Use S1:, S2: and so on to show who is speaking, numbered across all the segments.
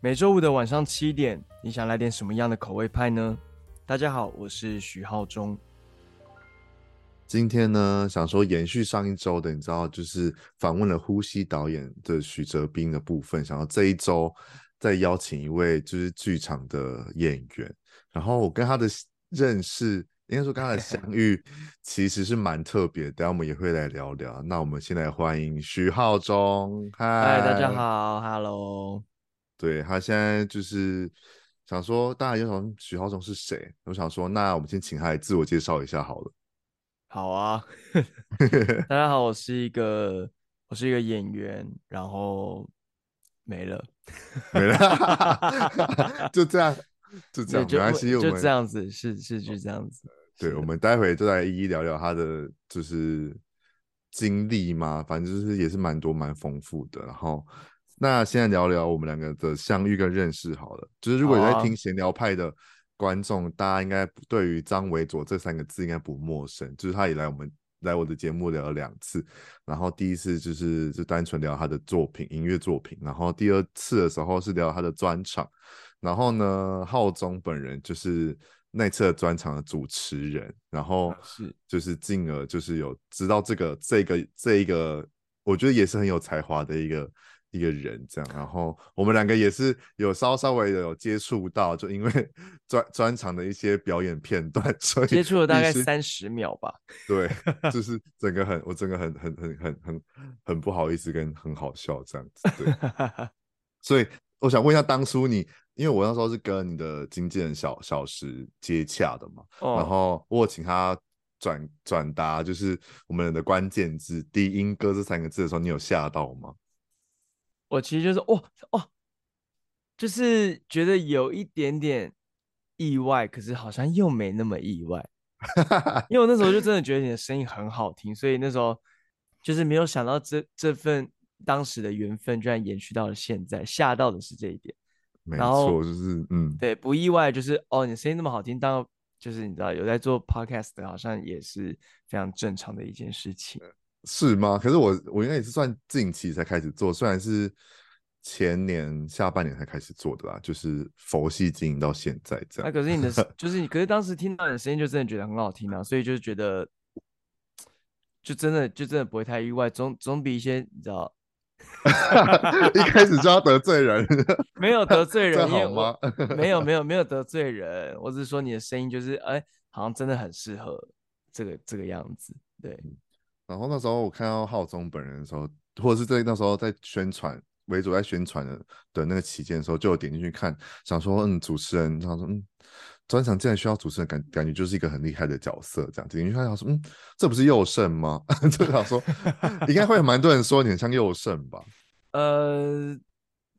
S1: 每周五的晚上七点，你想来点什么样的口味派呢？大家好，我是徐浩中。
S2: 今天呢，想说延续上一周的，你知道，就是访问了呼吸导演的许哲斌的部分，想要这一周再邀请一位就是剧场的演员。然后我跟他的认识，应该说跟他的相遇，其实是蛮特别的。等下我们也会来聊聊。那我们先来欢迎徐浩中。嗨，
S1: 大家好，Hello。
S2: 对，他现在就是想说，大家有想许浩中是谁？我想说，那我们先请他来自我介绍一下好了。
S1: 好啊，大家好，我是一个我是一个演员，然后没了，
S2: 没了，就这样，就这样，没关系，
S1: 就这样子，是是就这样子。
S2: 对，我们待会就来一一聊聊他的就是经历嘛，反正就是也是蛮多蛮丰富的，然后。那现在聊聊我们两个的相遇跟认识好了。就是如果有在听闲聊派的观众，啊、大家应该对于张维佐这三个字应该不陌生。就是他也来我们来我的节目聊了两次，然后第一次就是就单纯聊他的作品音乐作品，然后第二次的时候是聊他的专场，然后呢，浩中本人就是那次的专场的主持人，然后是就是进而就是有知道这个这个这一个，我觉得也是很有才华的一个。一个人这样，然后我们两个也是有稍稍微的有接触到，就因为 专专场的一些表演片段，所以
S1: 接触了大概三十秒吧。
S2: 对，就是整个很，我整个很很很很很很不好意思跟很好笑这样子。对，所以我想问一下，当初你，因为我那时候是跟你的经纪人小小石接洽的嘛，哦、然后我请他转转达，就是我们的关键字“低音歌”这三个字的时候，你有吓到吗？
S1: 我其实就是哦哦，就是觉得有一点点意外，可是好像又没那么意外，因为我那时候就真的觉得你的声音很好听，所以那时候就是没有想到这这份当时的缘分居然延续到了现在，吓到的是这一点。
S2: 没错，就是嗯，
S1: 对，不意外，就是哦，你声音那么好听，当就是你知道有在做 podcast 的，好像也是非常正常的一件事情。
S2: 是吗？可是我我应该也是算近期才开始做，虽然是前年下半年才开始做的啦，就是佛系经营到现在这样。
S1: 那、啊、可是你的 就是你，可是当时听到你的声音就真的觉得很好听啊，所以就是觉得就真的就真的不会太意外，总总比一些你知道，
S2: 一开始就要得罪人，
S1: 没有得罪 人
S2: 好吗？
S1: 没有没有没有得罪人，我只是说你的声音就是哎，好像真的很适合这个这个样子，对。
S2: 然后那时候我看到浩中本人的时候，或者是在那时候在宣传，为主在宣传的的那个期间的时候，就有点进去看，想说嗯，主持人，他说嗯，专场既然需要主持人，感感觉就是一个很厉害的角色，这样子。进去看，想说嗯，这不是佑胜吗？就想说 应该会有蛮多人说你很像佑胜吧？
S1: 呃，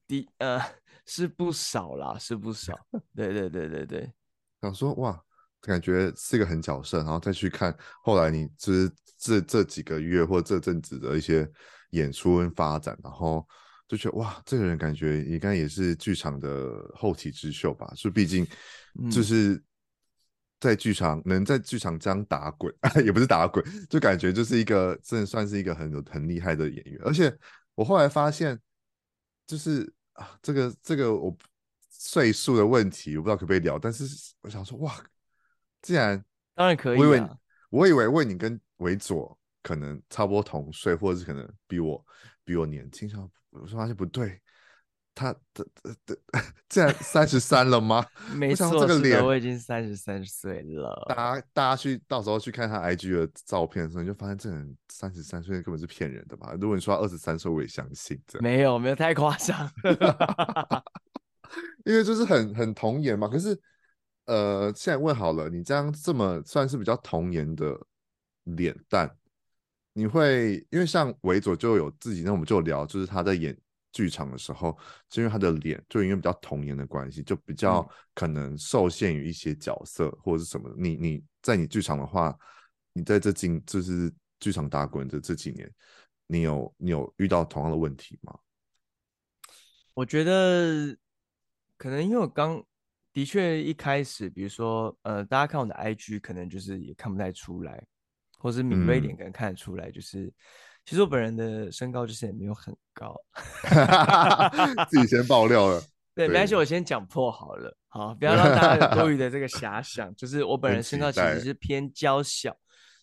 S1: 第呃是不少啦，是不少。对对对对对，
S2: 想说哇。感觉是一个很角色，然后再去看后来你就是这这几个月或这阵子的一些演出跟发展，然后就觉得哇，这个人感觉应该也是剧场的后起之秀吧？就毕竟就是在剧场、嗯、能在剧场这样打滚，也不是打滚，就感觉就是一个真的算是一个很有很厉害的演员。而且我后来发现，就是啊，这个这个我岁数的问题，我不知道可不可以聊，但是我想说哇。既然
S1: 当然可以、啊，
S2: 我以为我以为为你跟维佐可能差不多同岁，或者是可能比我比我年轻，想我说发现不对，他的的的，竟 然三十三了吗？
S1: 没错，这个脸我已经三十三岁了。
S2: 大家大家去到时候去看他 IG 的照片的时候，你就发现这人三十三岁根本是骗人的吧？如果你说他二十三岁，我也相信。
S1: 没有没有太夸张，
S2: 因为就是很很童颜嘛。可是。呃，现在问好了，你这样这么算是比较童颜的脸蛋，你会因为像维佐就有自己，那我们就聊，就是他在演剧场的时候，就因为他的脸，就因为比较童颜的关系，就比较可能受限于一些角色或者是什么。你你在你剧场的话，你在这近就是剧场打滚的这几年，你有你有遇到同样的问题吗？
S1: 我觉得可能因为我刚。的确，一开始，比如说，呃，大家看我的 IG，可能就是也看不太出来，或是敏锐一点可能看得出来，就是、嗯、其实我本人的身高就是也没有很高，
S2: 自己先爆料了。
S1: 对，没关系，我先讲破好了，好，不要让大家有多余的这个遐想。就是我本人身高其实是偏娇小，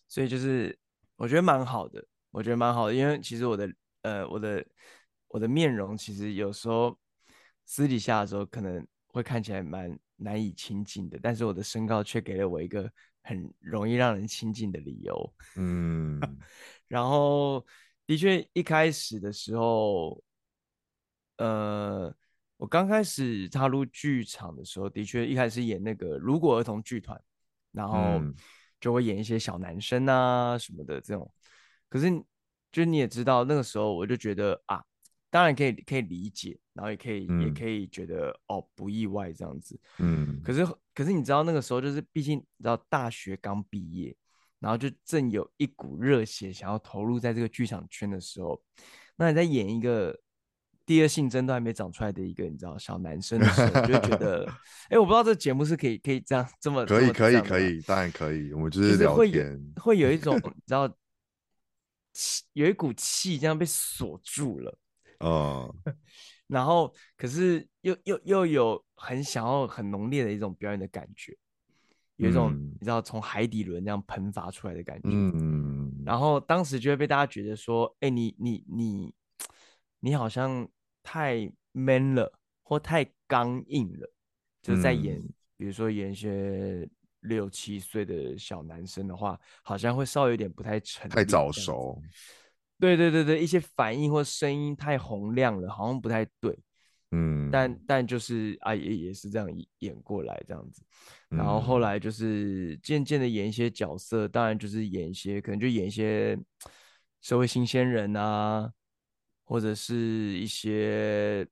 S1: 所以就是我觉得蛮好的，我觉得蛮好的，因为其实我的呃我的我的面容其实有时候私底下的时候可能会看起来蛮难以亲近的，但是我的身高却给了我一个很容易让人亲近的理由。嗯，然后的确一开始的时候，呃。我刚开始踏入剧场的时候，的确一开始演那个如果儿童剧团，然后就会演一些小男生啊什么的这种。可是，就你也知道，那个时候我就觉得啊，当然可以可以理解，然后也可以、嗯、也可以觉得哦不意外这样子。嗯。可是可是你知道那个时候就是，毕竟你知道大学刚毕业，然后就正有一股热血想要投入在这个剧场圈的时候，那你在演一个。第二性征都还没长出来的一个，你知道小男生的时候，就觉得，哎、欸，我不知道这节目是可以可以这样这么
S2: 可以可以可以，当然可以，我们就是聊天，
S1: 会会有一种 你知道，有一股气这样被锁住了，哦，然后可是又又又有很想要很浓烈的一种表演的感觉，有一种、嗯、你知道从海底轮这样喷发出来的感觉，嗯，然后当时就会被大家觉得说，哎、欸，你你你。你好像太 man 了，或太刚硬了，就在演，嗯、比如说演一些六七岁的小男生的话，好像会稍微有点不太成，
S2: 太早熟。
S1: 对对对对，一些反应或声音太洪亮了，好像不太对。嗯，但但就是啊，也也是这样演过来这样子，然后后来就是渐渐的演一些角色，当然就是演一些，可能就演一些社会新鲜人啊。或者是一些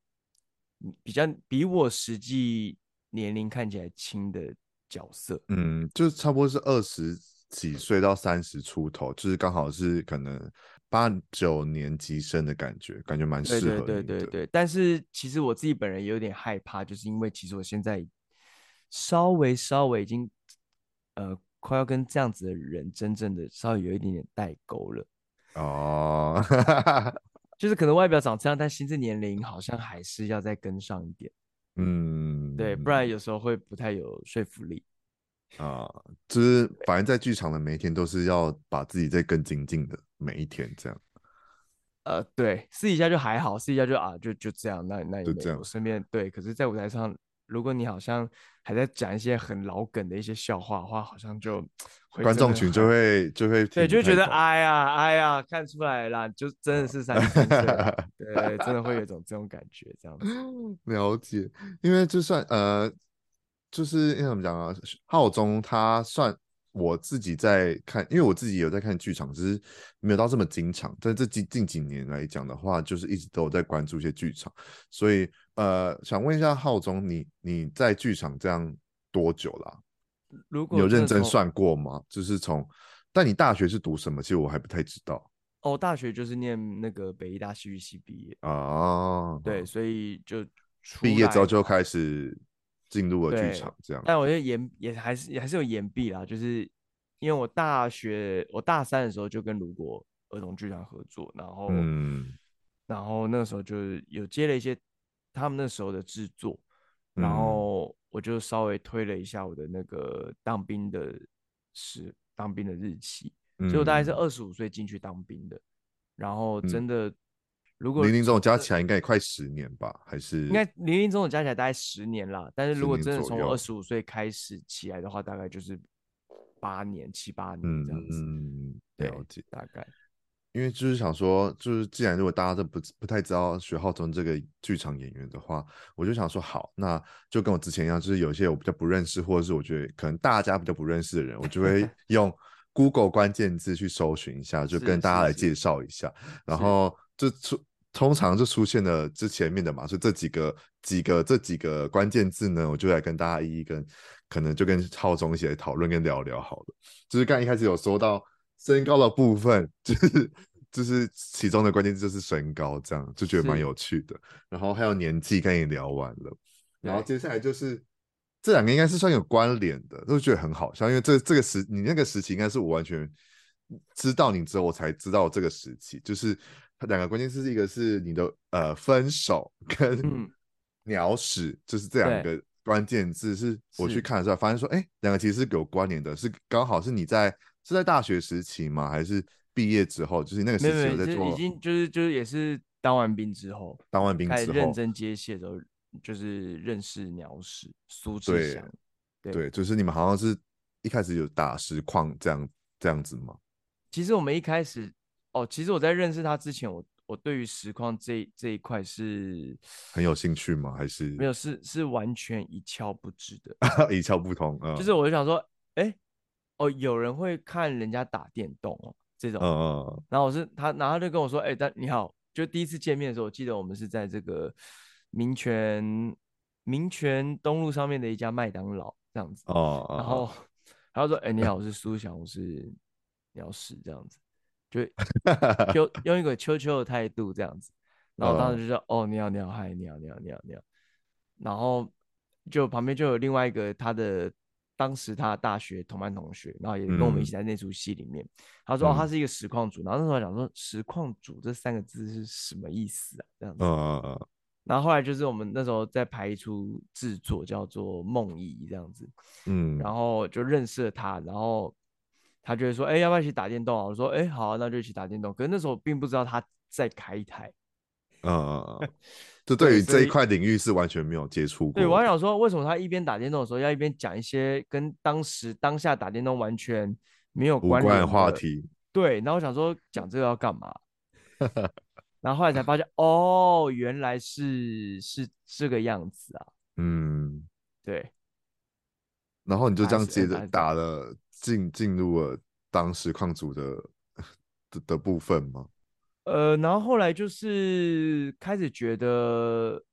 S1: 比较比我实际年龄看起来轻的角色，
S2: 嗯，就是差不多是二十几岁到三十出头，就是刚好是可能八九年级生的感觉，感觉蛮适合的。
S1: 对对对对对。但是其实我自己本人也有点害怕，就是因为其实我现在稍微稍微已经呃快要跟这样子的人真正的稍微有一点点代沟了。哦。就是 可能外表长这样，但心智年龄好像还是要再跟上一点。嗯，对，不然有时候会不太有说服力。
S2: 啊，就是反正在剧场的每一天都是要把自己再更精进的每一天，这样。
S1: 呃，对，私底下就还好，私底下就啊，就就这样，那那也没有。我身边对，可是在舞台上。如果你好像还在讲一些很老梗的一些笑话的话，好像就
S2: 观众群就会就会
S1: 对，就觉得哎呀哎呀，看出来了，就真的是三十岁了，对，真的会有一种这种感觉，这样子。
S2: 了解，因为就算呃，就是因为怎么讲啊，浩中他算。我自己在看，因为我自己有在看剧场，只是没有到这么经常。但这近近几年来讲的话，就是一直都有在关注一些剧场。所以，呃，想问一下浩中，你你在剧场这样多久了啊？
S1: 如果
S2: 有认真算过吗？就是从，但你大学是读什么？其实我还不太知道。
S1: 哦，大学就是念那个北艺大戏剧系毕业。
S2: 啊，
S1: 对，所以就
S2: 毕业之后就开始。进入了剧场，这样，
S1: 但我觉得延也还是也还是有延毕啦，就是因为我大学我大三的时候就跟如果儿童剧场合作，然后嗯，然后那个时候就有接了一些他们那时候的制作，然后我就稍微推了一下我的那个当兵的时当兵的日期，所以我大概是二十五岁进去当兵的，然后真的。如果
S2: 林林总总加起来应该也快十年吧，还是
S1: 应该林林总总加起来大概十年啦。但是如果真的从二十五岁开始起来的话，大概就是八年、七八年这样子。嗯，了解大概。
S2: 因为就是想说，就是既然如果大家都不不太知道徐浩中这个剧场演员的话，我就想说好，那就跟我之前一样，就是有一些我比较不认识，或者是我觉得可能大家比较不认识的人，我就会 用 Google 关键字去搜寻一下，就跟大家来介绍一下，然后。就出通常就出现了之前面的嘛，所以这几个几个这几个关键字呢，我就来跟大家一一跟可能就跟浩总一起来讨论跟聊聊好了。就是刚一开始有说到身高的部分，就是就是其中的关键字就是身高，这样就觉得蛮有趣的。然后还有年纪，跟你聊完了，然后接下来就是这两个应该是算有关联的，都觉得很好笑，因为这这个时你那个时期应该是我完全知道你之后我才知道这个时期，就是。两个关键词，一个是你的呃分手跟 鸟屎，就是这两个关键字，是我去看的时候发现说，哎，两个其实是有关联的，是刚好是你在是在大学时期吗？还是毕业之后？就是那个时期有在做，
S1: 已经就是就是也是当完兵之后，
S2: 当完兵之后
S1: 认真接戏的时候，就是认识鸟屎苏志祥，
S2: 对对，就是你们好像是一开始有打实况这样这样子吗？
S1: 其实我们一开始哦，其实我在认识他之前，我我对于实况这这一块是
S2: 很有兴趣吗？还是
S1: 没有？是是完全一窍不知的，
S2: 一窍不通。嗯，
S1: 就是我就想说，哎、欸，哦，有人会看人家打电动哦，这种，嗯嗯。然后我是他，然后他就跟我说，哎、欸，但你好，就第一次见面的时候，我记得我们是在这个民权民权东路上面的一家麦当劳这样子。哦。然后 他就说，哎、欸，你好，我是苏翔，我是。鸟屎这样子，就 就用一个秋秋的态度这样子，然后当时就说：“ uh, 哦，你好，你好，嗨，你好，你好，你好，你好。”然后就旁边就有另外一个他的当时他的大学同班同学，然后也跟我们一起在那出戏里面。嗯、他说：“哦，他是一个实况组。”然后那时候讲说：“实况组这三个字是什么意思啊？”这样子。Uh, 然后后来就是我们那时候在排一出制作叫做《梦遗》这样子。嗯。然后就认识了他，然后。他就会说：“哎、欸，要不要一起打电动啊？”我说：“哎、欸，好啊，那就一起打电动。”可是那时候我并不知道他在开一台，
S2: 嗯，就对于这一块领域是完全没有接触过。
S1: 对，我还想说，为什么他一边打电动的时候要一边讲一些跟当时当下打电动完全没有关联的
S2: 话题？
S1: 对，然后我想说讲这个要干嘛？然后后来才发现，哦，原来是是这个样子啊。嗯，对。
S2: 然后你就这样接着打了。进进入了当实况主的的的部分吗？
S1: 呃，然后后来就是开始觉得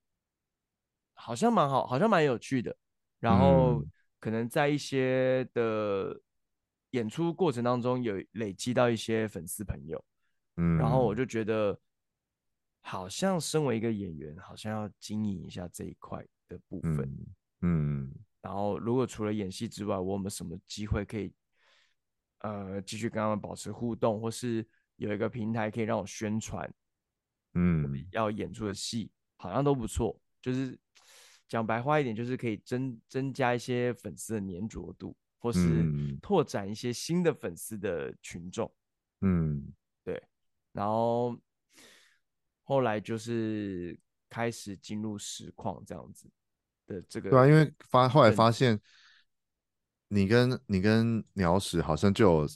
S1: 好像蛮好，好像蛮有趣的。然后可能在一些的演出过程当中有累积到一些粉丝朋友，嗯，然后我就觉得好像身为一个演员，好像要经营一下这一块的部分，嗯，嗯，然后如果除了演戏之外，我有没有什么机会可以？呃，继续跟他们保持互动，或是有一个平台可以让我宣传，嗯，要演出的戏好像都不错。就是讲白话一点，就是可以增增加一些粉丝的粘着度，或是拓展一些新的粉丝的群众。嗯，对。然后后来就是开始进入实况这样子的这个，
S2: 对啊，因为发后来发现。你跟你跟鸟屎好像就有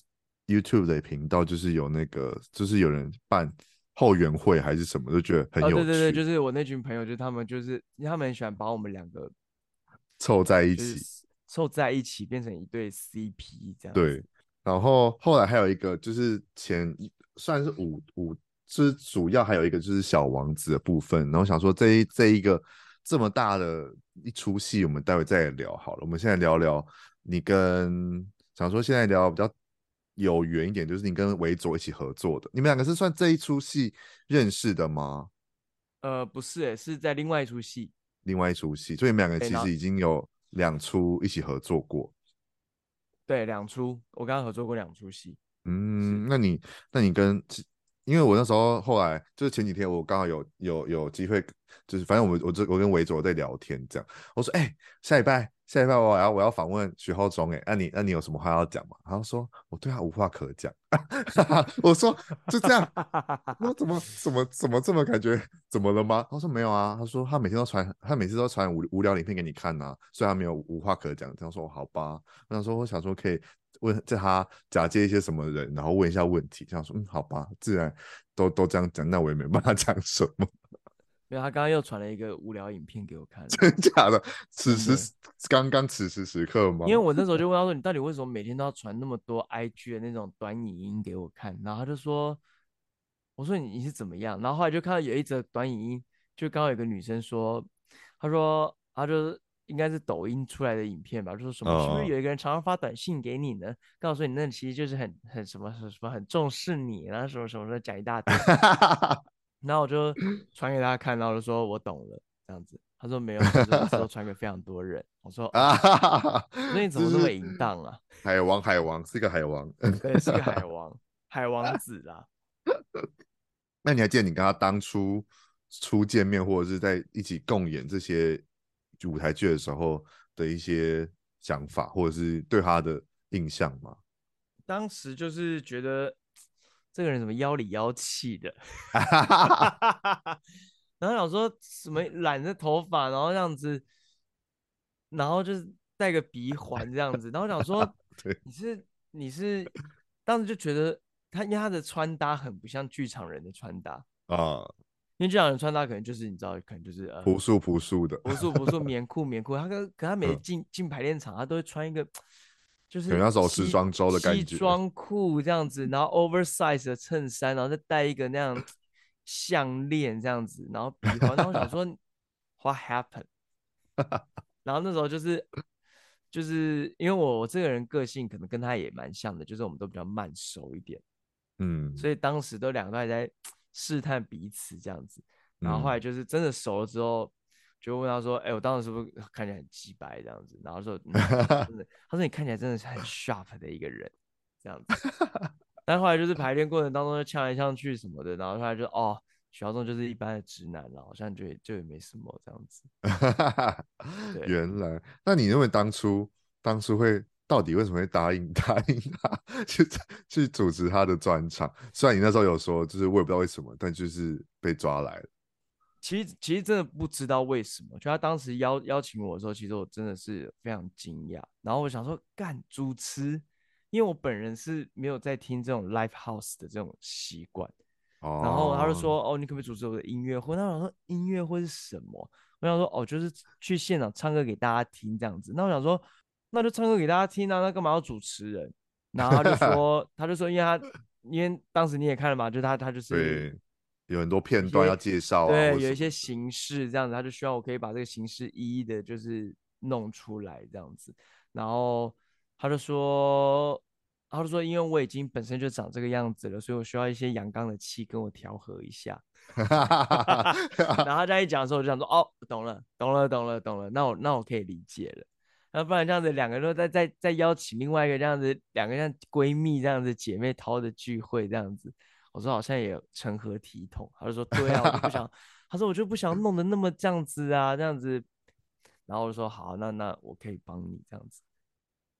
S2: YouTube 的频道，就是有那个，就是有人办后援会还是什么，就觉得很有趣。
S1: 哦、对对对，就是我那群朋友，就他们就是他们很喜欢把我们两个
S2: 凑在一起，
S1: 凑在一起变成一对 CP 这样。
S2: 对，然后后来还有一个就是前算是五五，是主要还有一个就是小王子的部分。然后想说这一这一个这么大的一出戏，我们待会再聊好了。我们现在聊聊。你跟想说现在聊比较有缘一点，就是你跟维佐一起合作的，你们两个是算这一出戏认识的吗？
S1: 呃，不是，诶，是在另外一出戏。
S2: 另外一出戏，所以你们两个其实已经有两出一起合作过。
S1: 对，两出，我刚刚合作过两出戏。
S2: 嗯，那你那你跟，因为我那时候后来就是前几天我刚好有有有机会，就是反正我我这我跟维佐在聊天这样，我说哎、下礼拜。下礼拜我要我要访问徐浩中哎，那你那你有什么话要讲吗？他说我对他无话可讲。我说就这样，我怎么怎么怎么这么感觉？怎么了吗？他说没有啊。他说他每天都传，他每次都传无无聊影片给你看呐、啊，所以他没有无话可讲。这样说好吧。我想说我想说可以问叫他假借一些什么人，然后问一下问题。这样说嗯好吧，自然都都这样讲，那我也没办法 讲什么。
S1: 因为他刚刚又传了一个无聊影片给我看，
S2: 真假的？此时刚刚此时此刻吗？
S1: 因为我那时候就 问他说：“你到底为什么每天都要传那么多 IG 的那种短影音给我看？”然后他就说：“我说你你是怎么样？”然后后来就看到有一则短影音，就刚好有个女生说：“她说她就应该是抖音出来的影片吧，就是什么是不是有一个人常常发短信给你呢？告诉你那其实就是很很什么什么很重视你，然后什么什么的讲一大堆。”然后我就传给他看，然后就说我懂了，这样子。他说没有，他说传给非常多人。我说啊，那你怎么那么淫荡啊？
S2: 海王，海王是一个海王，
S1: 对，是个海王，海王子啊。
S2: 那你还记得你跟他当初初见面或者是在一起共演这些舞台剧的时候的一些想法，或者是对他的印象吗？
S1: 当时就是觉得这个人怎么妖里妖气的，然后想说什么染着头发，然后这样子，然后就是戴个鼻环这样子，然后想说 你是你是，当时就觉得他因为他的穿搭很不像剧场人的穿搭啊。因为剧场人穿搭可能就是你知道，可能就是呃
S2: 朴素朴素的，
S1: 朴素朴素棉裤棉裤。他跟可他每次进进排练场，他都会穿一个就是
S2: 那种时装周的感觉，
S1: 西装裤这样子，然后 oversize 的衬衫，然后再戴一个那样项链这样子，然后鼻环。然后我想说 What happened？然后那时候就是就是因为我我这个人个性可能跟他也蛮像的，就是我们都比较慢熟一点，嗯，所以当时都两个都还在。试探彼此这样子，然后后来就是真的熟了之后，嗯、就问他说：“哎、欸，我当时是不是看起来很鸡白这样子？”然后说：“嗯、真的。”他说：“你看起来真的是很 sharp 的一个人，这样子。”但后来就是排练过程当中就呛来呛去什么的，然后后来就哦，许耀宗就是一般的直男了，好像就就也没什么这样子。
S2: 原来，那你认为当初当初会？到底为什么会答应 答应他去去主持他的专场？虽然你那时候有说，就是我也不知道为什么，但就是被抓来了。
S1: 其实其实真的不知道为什么，就他当时邀邀请我的时候，其实我真的是非常惊讶。然后我想说，干主持，因为我本人是没有在听这种 live house 的这种习惯。哦。然后他就说：“哦，你可不可以主持我的音乐会？”那我想说，音乐会是什么？我想说：“哦，就是去现场唱歌给大家听这样子。”那我想说。那就唱歌给大家听啊，那干嘛要主持人？然后他就 说，他就说，因为他因为当时你也看了嘛，就他他就是
S2: 有很多片段要介绍啊，
S1: 对，有一些形式这样子，他就希望我可以把这个形式一一的，就是弄出来这样子。然后他就说，他就说，因为我已经本身就长这个样子了，所以我需要一些阳刚的气跟我调和一下。然后他这样一讲的时候，我就想说，哦，懂了，懂了，懂了，懂了，那我那我可以理解了。那不然这样子，两个人都再再再邀请另外一个这样子，两个像闺蜜这样子姐妹淘的聚会这样子，我说好像也成何体统？他就说对啊，我就不想，他说我就不想弄得那么这样子啊，这样子。然后我就说好，那那我可以帮你这样子。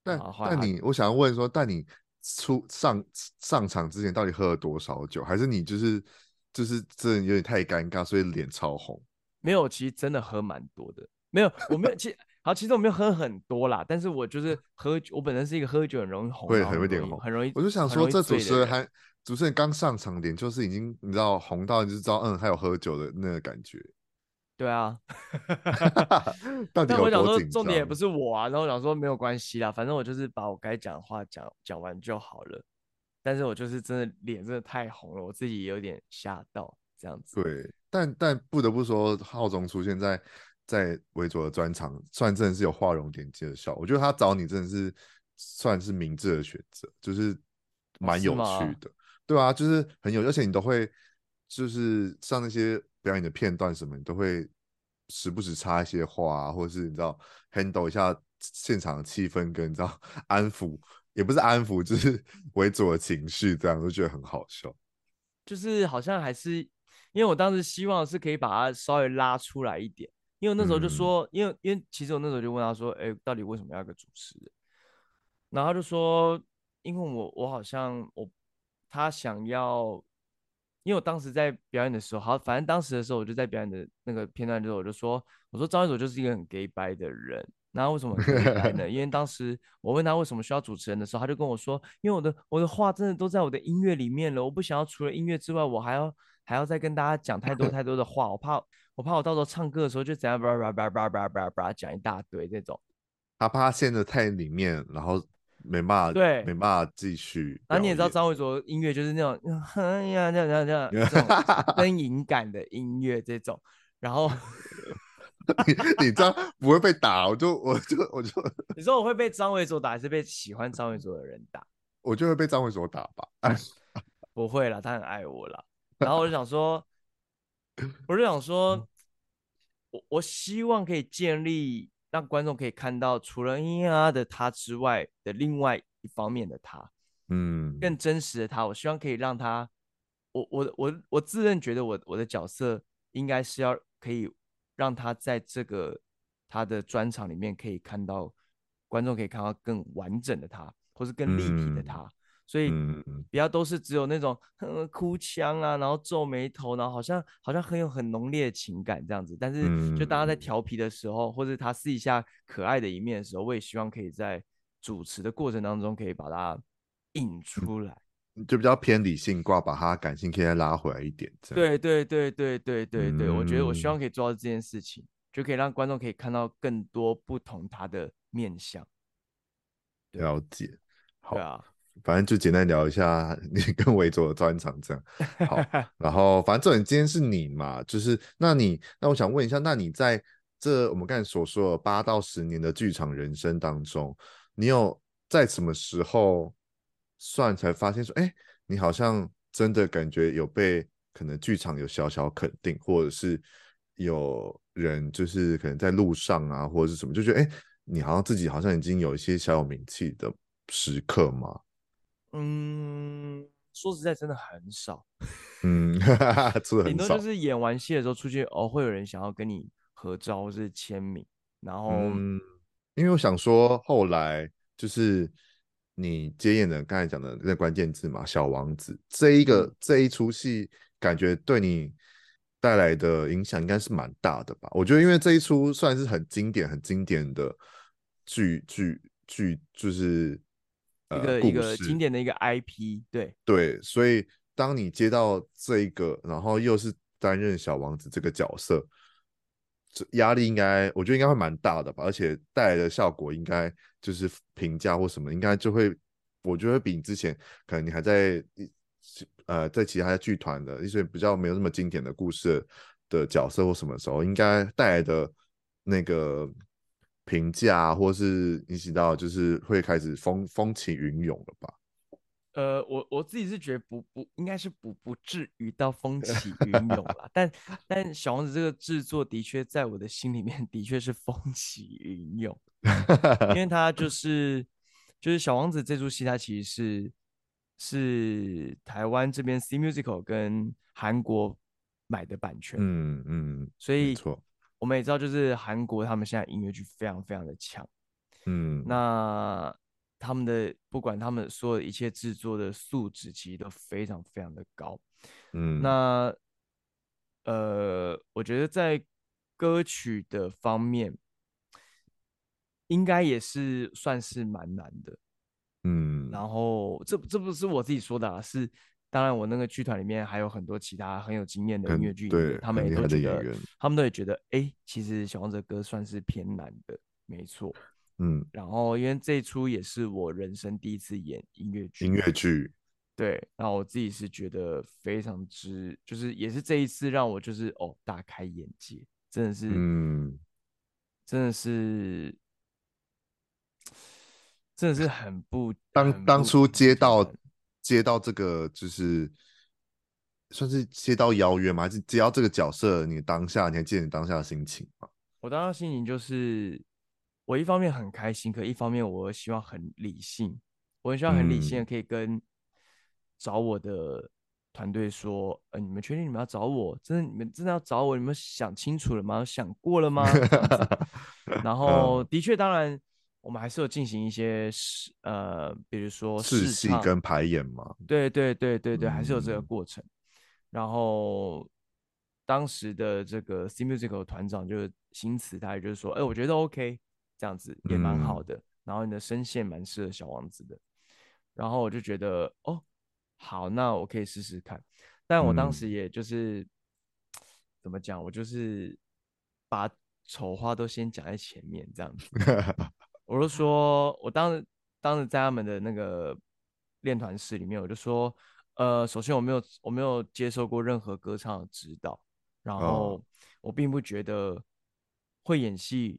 S2: 但但你，我想要问说，但你出上上场之前到底喝了多少酒？还是你就是就是真的有点太尴尬，所以脸超红？
S1: 没有，其实真的喝蛮多的。没有，我没有，其实。好，其实我没有喝很多啦，但是我就是喝酒，我本身是一个喝酒很容易红，
S2: 会很有点红，
S1: 很容易。
S2: 我就想说，这主持人还主持人刚上场点，就是已经你知道红到你就知道，嗯，还有喝酒的那个感觉。
S1: 对啊？但我想说，重点也不是我啊，然后我想说没有关系啦，反正我就是把我该讲的话讲讲完就好了。但是我就是真的脸真的太红了，我自己也有点吓到这样子。
S2: 对，但但不得不说，浩中出现在。在维佐的专场，算真的是有画龙点睛的效果。我觉得他找你真的是算是明智的选择，就是蛮有趣的，对啊，就是很有，而且你都会就是像那些表演的片段什么，你都会时不时插一些话啊，或者是你知道 handle 一下现场的气氛，跟你知道安抚，也不是安抚，就是 维佐的情绪，这样都觉得很好笑。
S1: 就是好像还是因为我当时希望是可以把它稍微拉出来一点。因为那时候就说，嗯、因为因为其实我那时候就问他说，哎、欸，到底为什么要一个主持人？然后他就说，因为我我好像我他想要，因为我当时在表演的时候，好，反正当时的时候我就在表演的那个片段之后，我就说，我说张一佐就是一个很 gay 白的人。然后为什么很 gay 掰呢？因为当时我问他为什么需要主持人的时候，他就跟我说，因为我的我的话真的都在我的音乐里面了，我不想要除了音乐之外，我还要还要再跟大家讲太多太多的话，我怕。我怕我到时候唱歌的时候就怎样叭叭叭叭叭叭叭讲一大堆这种，
S2: 他怕他陷得太里面，然后没办法，对，没办法继续。
S1: 然后你也知道张伟卓音乐就是那种，哎呀这样这样这样 这种声音感的音乐这种，然后
S2: 你你这样不会被打，我就我就我就，
S1: 你说我会被张伟卓打，还是被喜欢张伟卓的人打？
S2: 我就会被张伟卓打吧。
S1: 不会啦，他很爱我啦。然后我就想说。我就想说，我我希望可以建立让观众可以看到除了咿呀的他之外的另外一方面的他，嗯，更真实的他。我希望可以让他，我我我我自认觉得我我的角色应该是要可以让他在这个他的专场里面可以看到观众可以看到更完整的他，或是更立体的他。嗯、所以不要都是只有那种哭腔啊，然后皱眉头，然后好像好像很有很浓烈的情感这样子。但是就大家在调皮的时候，或者他试一下可爱的一面的时候，我也希望可以在主持的过程当中可以把它引出来。
S2: 就比较偏理性挂，把他感性可以再拉回来一点。
S1: 对对对对对对对，我觉得我希望可以做到这件事情，就可以让观众可以看到更多不同他的面相。
S2: 了解，好，
S1: 对啊，
S2: 反正就简单聊一下 你跟维佐的专场这样。好，然后反正重点今天是你嘛，就是那你那我想问一下，那你在这我们刚才所说的八到十年的剧场人生当中，你有在什么时候？算才发现说，哎、欸，你好像真的感觉有被可能剧场有小小肯定，或者是有人就是可能在路上啊，或者是什么，就觉得哎、欸，你好像自己好像已经有一些小有名气的时刻吗？
S1: 嗯，说实在，真的很少。
S2: 嗯，顶
S1: 多就是演完戏的时候出去，哦，会有人想要跟你合照或是签名，然后，
S2: 嗯，因为我想说，后来就是。你接演的刚才讲的那关键字嘛，小王子这一个、嗯、这一出戏，感觉对你带来的影响应该是蛮大的吧？我觉得，因为这一出算是很经典、很经典的剧剧剧，就是
S1: 一个一个经典的一个 IP，对
S2: 对，所以当你接到这一个，然后又是担任小王子这个角色。这压力应该，我觉得应该会蛮大的吧，而且带来的效果应该就是评价或什么，应该就会，我觉得会比你之前可能你还在呃在其他的剧团的一些比较没有那么经典的故事的角色或什么时候，应该带来的那个评价或是一起到就是会开始风风起云涌了吧。
S1: 呃，我我自己是觉得不不应该是不不至于到风起 云涌了，但但小王子这个制作的确在我的心里面 的确是风起云涌，因为他就 是就是小王子这出戏，它其实是是台湾这边 C Musical 跟韩国买的版权，
S2: 嗯嗯，
S1: 所以我们也知道，就是韩国他们现在音乐剧非常非常的强，
S2: 嗯，
S1: 那。他们的不管他们所有一切制作的素质，其实都非常非常的高。
S2: 嗯，
S1: 那呃，我觉得在歌曲的方面，应该也是算是蛮难的。
S2: 嗯，
S1: 然后这这不是我自己说的啊，是当然我那个剧团里面还有很多其他很有经验的音乐剧演员，他们也都觉得，他们都也觉得，哎、欸，其实小王子的歌算是偏难的，没错。
S2: 嗯，
S1: 然后因为这一出也是我人生第一次演音乐剧，
S2: 音乐剧，
S1: 对，然后我自己是觉得非常之，就是也是这一次让我就是哦大开眼界，真的是，
S2: 嗯，
S1: 真的是，真的是很不当不
S2: 当初接到接到这个就是算是接到邀约吗？还是接到这个角色？你当下你还记得你当下的心情吗？
S1: 我当下心情就是。我一方面很开心，可一方面我希望很理性，我很希望很理性的可以跟找我的团队说，嗯、呃，你们确定你们要找我？真的，你们真的要找我？你们想清楚了吗？想过了吗？然后的确，当然，我们还是有进行一些试，呃，比如说试
S2: 戏跟排演嘛。
S1: 对对对对对，还是有这个过程。嗯、然后当时的这个 C Musical 团长就是新词，他也就是说，哎，我觉得 OK。这样子也蛮好的，嗯、然后你的声线蛮适合小王子的，然后我就觉得哦，好，那我可以试试看。但我当时也就是、嗯、怎么讲，我就是把丑话都先讲在前面，这样子。我就说，我当时当时在他们的那个练团室里面，我就说，呃，首先我没有我没有接受过任何歌唱的指导，然后我并不觉得会演戏。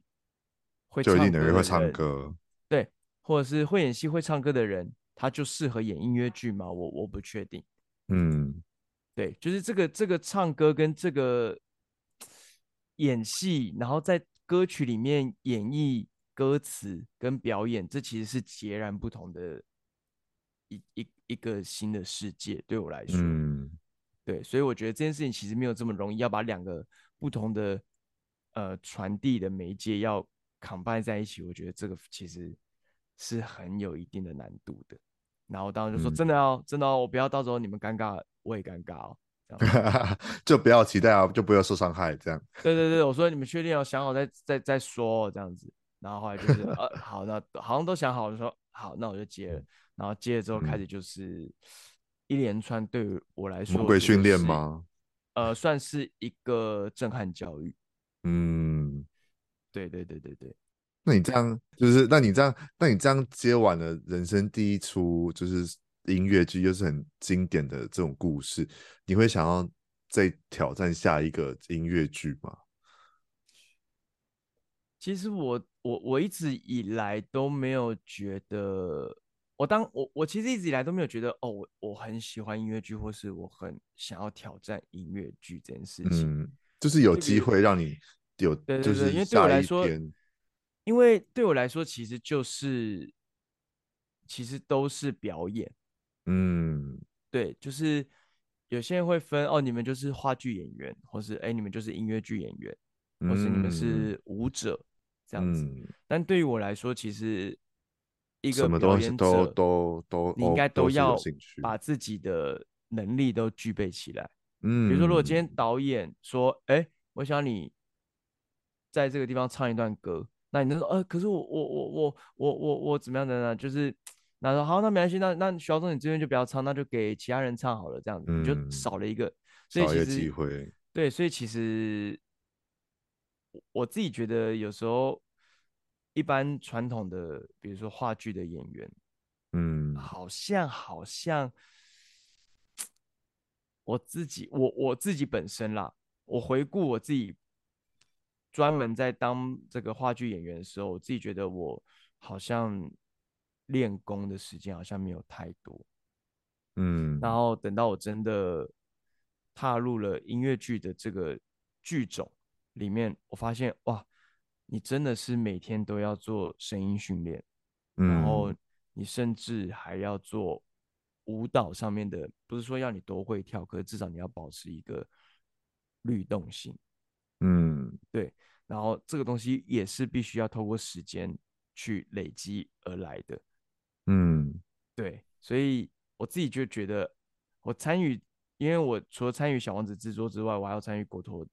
S1: 会唱歌的人，会唱歌，对，或者是会演戏、会唱歌的人，他就适合演音乐剧吗？我我不确定。
S2: 嗯，
S1: 对，就是这个这个唱歌跟这个 演戏，然后在歌曲里面演绎歌词跟表演，这其实是截然不同的一一一个新的世界。对我来说，
S2: 嗯，
S1: 对，所以我觉得这件事情其实没有这么容易，要把两个不同的呃传递的媒介要 combine 在一起，我觉得这个其实是很有一定的难度的。然后当时就说真的哦，嗯、真的哦，我不要到时候你们尴尬，我也尴尬哦，这样
S2: 就不要期待啊，就不要受伤害这样。
S1: 对对对，我说你们确定要想好再再再说这样子。然后后来就是呃好，那好像都想好了，说好，那我就接了。然后接了之后开始就是。嗯一连串对于我来说，
S2: 魔鬼训练吗？
S1: 呃，算是一个震撼教育。
S2: 嗯，
S1: 对对对对对。
S2: 那你这样就是，那你这样，那你这样接完了人生第一出就是音乐剧，又是很经典的这种故事，你会想要再挑战下一个音乐剧吗？
S1: 其实我我我一直以来都没有觉得。我当我我其实一直以来都没有觉得哦，我我很喜欢音乐剧，或是我很想要挑战音乐剧这件事情。
S2: 嗯，就是有机会让你有，
S1: 对对对，
S2: 就是
S1: 因为对我来说，因为对我来说，其实就是其实都是表演。
S2: 嗯，
S1: 对，就是有些人会分哦，你们就是话剧演员，或是哎，你们就是音乐剧演员，或是你们是舞者这样子。
S2: 嗯，
S1: 但对于我来说，其实。一个
S2: 什么东西都都都，
S1: 你应该都要把自己的能力都具备起来。
S2: 嗯，
S1: 比如说，如果今天导演说：“哎，我想你在这个地方唱一段歌。”那你就说：“呃，可是我我我我我我我怎么样的呢？”就是那说好，那没关系，那那徐浩中你这边就不要唱，那就给其他人唱好了，这样子你就少了一个，所以其实
S2: 机会。
S1: 对，所以其实我自己觉得有时候。一般传统的，比如说话剧的演员，
S2: 嗯，
S1: 好像好像我自己，我我自己本身啦，我回顾我自己专门在当这个话剧演员的时候，我自己觉得我好像练功的时间好像没有太多，
S2: 嗯，
S1: 然后等到我真的踏入了音乐剧的这个剧种里面，我发现哇。你真的是每天都要做声音训练，嗯，然后你甚至还要做舞蹈上面的，不是说要你多会跳，可是至少你要保持一个律动性，
S2: 嗯，
S1: 对，然后这个东西也是必须要透过时间去累积而来的，
S2: 嗯，
S1: 对，所以我自己就觉得我参与，因为我除了参与小王子制作之外，我还要参与果陀。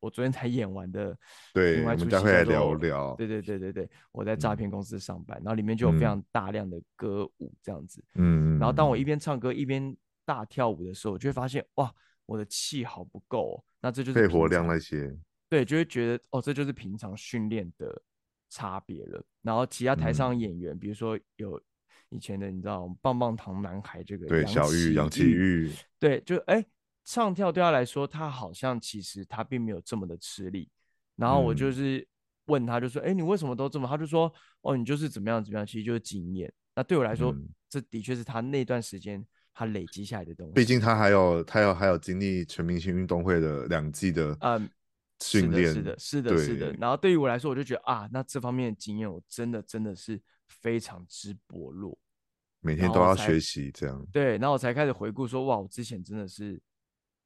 S1: 我昨天才演完的，
S2: 对，我们待会来聊聊。
S1: 对对对对对，我在诈骗公司上班，嗯、然后里面就有非常大量的歌舞这样子。
S2: 嗯，
S1: 然后当我一边唱歌一边大跳舞的时候，我就会发现哇，我的气好不够、哦。那这就是
S2: 肺活量那些。
S1: 对，就会觉得哦，这就是平常训练的差别了。然后其他台上演员，嗯、比如说有以前的你知道棒棒糖男孩这个
S2: 对小玉杨奇玉，
S1: 对，就哎。唱跳对他来说，他好像其实他并没有这么的吃力。然后我就是问他，就说：“哎、嗯欸，你为什么都这么？”他就说：“哦，你就是怎么样怎么样，其实就是经验。”那对我来说，嗯、这的确是他那段时间他累积下来的东西。
S2: 毕竟他还有他有还有经历全明星运动会的两季的嗯训练，
S1: 是的，是的，是的。然后对于我来说，我就觉得啊，那这方面的经验我真的真的是非常之薄弱，
S2: 每天都要学习这样。
S1: 对，然后我才开始回顾说：“哇，我之前真的是。”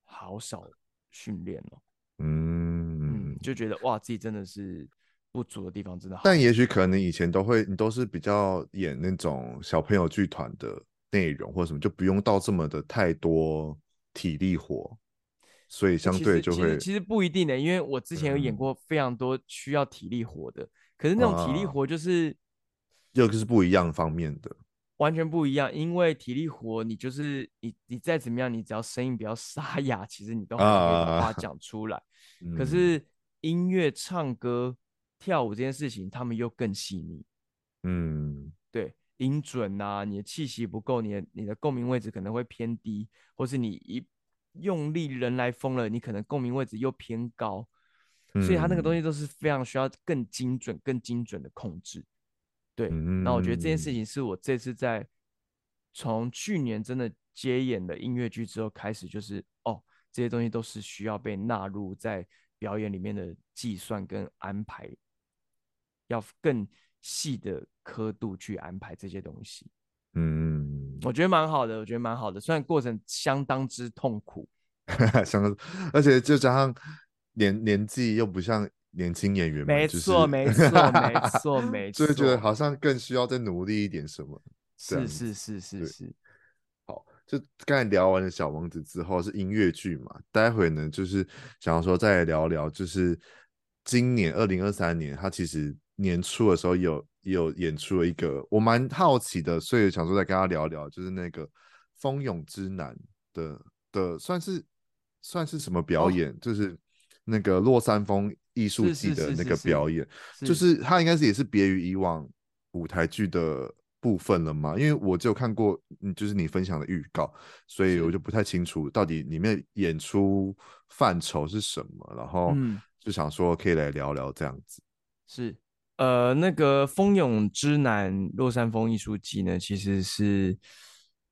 S1: 好少训练哦，
S2: 嗯，
S1: 嗯，就觉得哇，自己真的是不足的地方真的好。
S2: 但也许可能以前都会，你都是比较演那种小朋友剧团的内容或者什么，就不用到这么的太多体力活，所以相对就会。
S1: 其实，其实不一定的，因为我之前有演过非常多需要体力活的，嗯、可是那种体力活就是，
S2: 又是不一样方面的。
S1: 完全不一样，因为体力活，你就是你，你再怎么样，你只要声音比较 沙哑，其实你都还是可以把话讲出来。Uh, 可是音乐、唱歌、跳舞这件事情，他们又更细腻。
S2: 嗯，
S1: 对，音准啊，你的气息不够，你的你的共鸣位置可能会偏低，或是你一用力人来疯了，你可能共鸣位置又偏高，所以它那个东西都是非常需要更精准、更精准的控制。对，那我觉得这件事情是我这次在从去年真的接演了音乐剧之后开始，就是哦，这些东西都是需要被纳入在表演里面的计算跟安排，要更细的刻度去安排这些东西。
S2: 嗯，
S1: 我觉得蛮好的，我觉得蛮好的，虽然过程相当之痛苦，
S2: 相当，而且就加上年年纪又不像年轻演员，
S1: 没错，没错，没错，没错，
S2: 所以觉得好像更需要再努力一点什么。
S1: 是是是是是。
S2: 好，就刚才聊完了小王子之后是音乐剧嘛，待会呢就是想要说再聊聊，就是今年二零二三年，他其实年初的时候有有演出了一个我蛮好奇的，所以想说再跟他聊聊，就是那个《蜂拥之南》的的算是算是什么表演，哦、就是那个落山风艺术季的那个表演，就是它应该是也是别于以往舞台剧的。部分了嘛？因为我就看过，嗯，就是你分享的预告，所以我就不太清楚到底里面演出范畴是什么。然后就想说可以来聊聊这样子。
S1: 是，呃，那个《蜂拥之南》落山风艺术季呢，其实是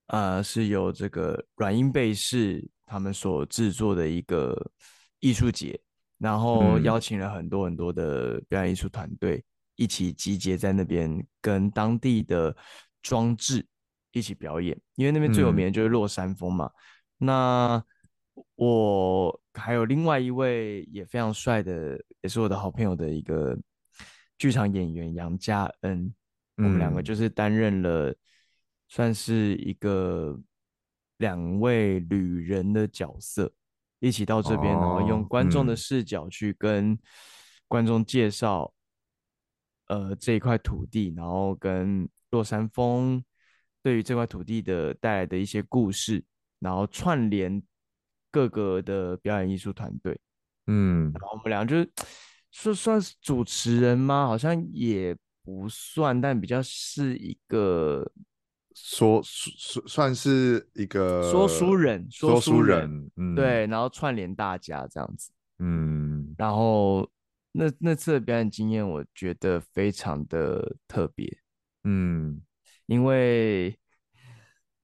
S1: 呃是由这个软硬贝氏他们所制作的一个艺术节，然后邀请了很多很多的表演艺术团队。一起集结在那边，跟当地的装置一起表演，因为那边最有名的就是落山风嘛。嗯、那我还有另外一位也非常帅的，也是我的好朋友的一个剧场演员杨佳恩，嗯、我们两个就是担任了算是一个两位旅人的角色，一起到这边，然后用观众的视角去跟观众介绍。呃，这一块土地，然后跟落山风对于这块土地的带来的一些故事，然后串联各个的表演艺术团队，嗯，然后我们俩就是说算是主持人吗？好像也不算，但比较是一个
S2: 说说算是一个
S1: 说书人，
S2: 说书人，嗯，
S1: 对，然后串联大家这样子，
S2: 嗯，
S1: 然后。那那次的表演经验，我觉得非常的特别，
S2: 嗯，
S1: 因为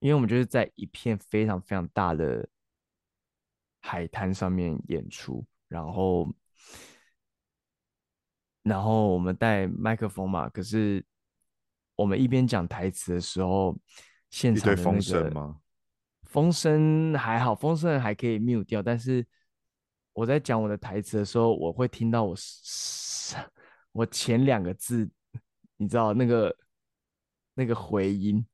S1: 因为我们就是在一片非常非常大的海滩上面演出，然后然后我们带麦克风嘛，可是我们一边讲台词的时候，现场的那个风声吗？风声还好，风声还可以 mute 掉，但是。我在讲我的台词的时候，我会听到我我前两个字，你知道那个那个回音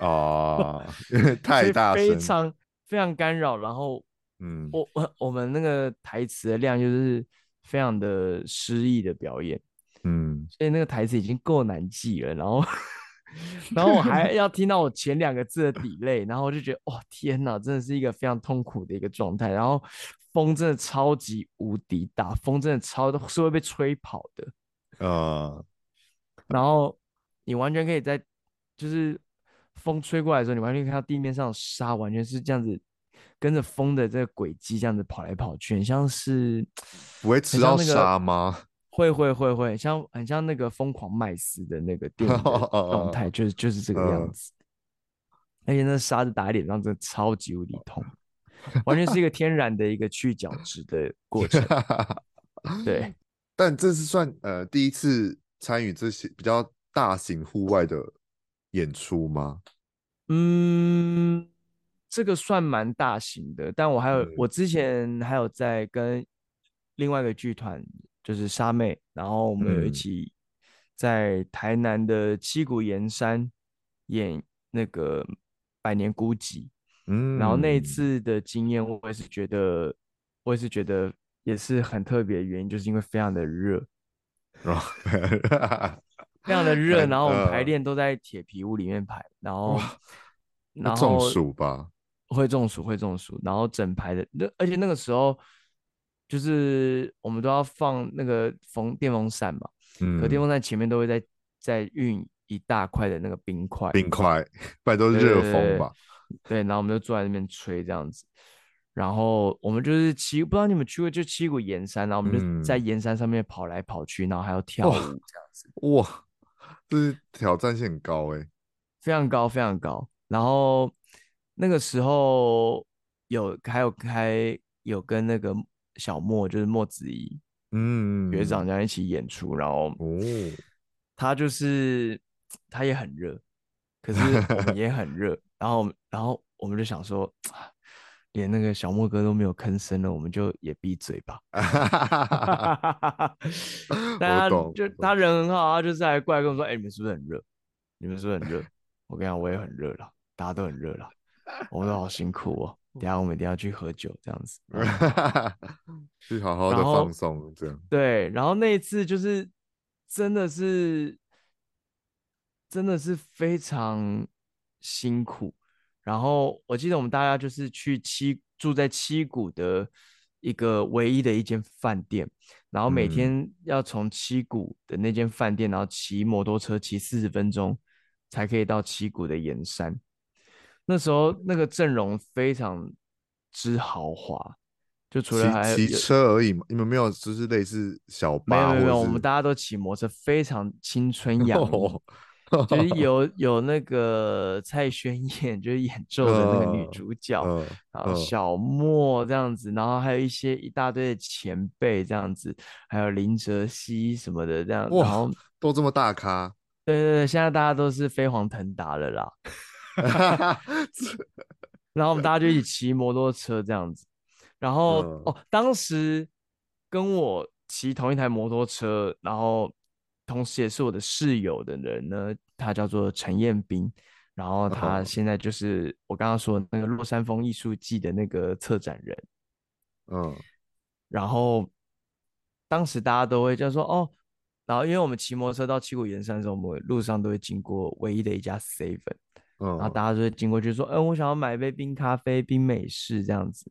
S2: 哦，太大声，
S1: 非常非常干扰。然后，嗯，我我我们那个台词的量就是非常的诗意的表演，
S2: 嗯，
S1: 所以那个台词已经够难记了。然后，然后我还 要听到我前两个字的 delay，然后我就觉得哇天哪，真的是一个非常痛苦的一个状态。然后。风真的超级无敌大，风真的超是会被吹跑的，
S2: 啊，uh,
S1: 然后你完全可以在，就是风吹过来的时候，你完全可以看到地面上的沙完全是这样子，跟着风的这个轨迹这样子跑来跑去，很像是
S2: 不会吃到沙吗？
S1: 会会会会，像很像那个疯狂麦斯的那个电影 状态，就是就是这个样子，而且那沙子打在脸上真的超级无敌痛。完全是一个天然的一个去角质的过程，对。
S2: 但这是算呃第一次参与这些比较大型户外的演出吗？
S1: 嗯，这个算蛮大型的。但我还有，我之前还有在跟另外一个剧团，就是沙妹，然后我们有一起在台南的七股盐山演那个百年孤寂。
S2: 嗯，
S1: 然后那一次的经验，我也是觉得，我也是觉得也是很特别的原因，就是因为非常的热，
S2: 哦、
S1: 非常的 热，然后我们排练都在铁皮屋里面排，然后，然后
S2: 中暑吧？
S1: 会中暑，会中暑，然后整排的，那而且那个时候就是我们都要放那个风电风扇嘛，
S2: 嗯，
S1: 可电风扇前面都会在在运一大块的那个冰块，
S2: 冰块，不然都是热风吧。
S1: 对，然后我们就坐在那边吹这样子，然后我们就是七，不知道你们去过就七股盐山，然后我们就在盐山上面跑来跑去，嗯、然后还要跳舞这样子。
S2: 哇，这是挑战性很高哎，
S1: 非常高非常高。然后那个时候有还有开有跟那个小莫，就是莫子仪，
S2: 嗯，
S1: 学长这样一起演出，然后
S2: 哦，
S1: 他就是他也很热，可是我们也很热。然后，然后我们就想说，连那个小莫哥都没有吭声了，我们就也闭嘴吧。大家就他人很好，他就是还过来跟我说：“哎、欸，你们是不是很热？你们是不是很热？”我跟你讲，我也很热了，大家都很热了，我们都好辛苦哦。等下我们一定要去喝酒，这样子，
S2: 去好好的放松，这样。
S1: 对，然后那一次就是真的是真的是非常辛苦。然后我记得我们大家就是去七住在七谷的一个唯一的一间饭店，然后每天要从七谷的那间饭店，然后骑摩托车骑四十分钟才可以到七谷的盐山。那时候那个阵容非常之豪华，就除了还
S2: 骑车而已嘛，你们没有就是类似小巴？
S1: 没有没有，我们大家都骑摩托车，非常青春 洋溢。就是有有那个蔡轩燕，就是演奏的那个女主角，然后小莫这样子，然后还有一些一大堆的前辈这样子，还有林哲熙什么的这样，
S2: 哇，
S1: 然后
S2: 都这么大咖。
S1: 对对对，现在大家都是飞黄腾达了啦。然后我们大家就一起骑摩托车这样子，然后、呃、哦，当时跟我骑同一台摩托车，然后。同时也是我的室友的人呢，他叫做陈彦斌，然后他现在就是我刚刚说的那个落山风艺术季的那个策展人，嗯，然后当时大家都会就说哦，然后因为我们骑摩托车到七股岩山的时候，我们路上都会经过唯一的一家 seven，嗯，然后大家就会经过就说，嗯，我想要买一杯冰咖啡、冰美式这样子。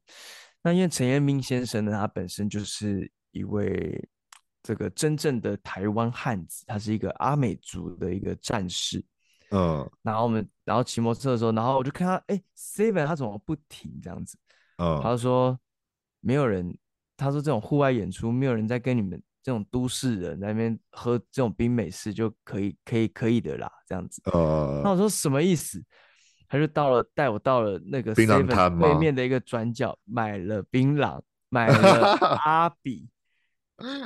S1: 那因为陈彦斌先生呢，他本身就是一位。这个真正的台湾汉子，他是一个阿美族的一个战士，嗯，然后我们然后骑摩托车的时候，然后我就看他，哎，Seven 他怎么不停这样子？嗯，他说没有人，他说这种户外演出没有人在跟你们这种都市人在那边喝这种冰美式就可以可以可以的啦，这样子。哦，那我说什么意思？他就到了带我到了那个 Seven 对面的一个转角，买了槟榔，买了 阿比。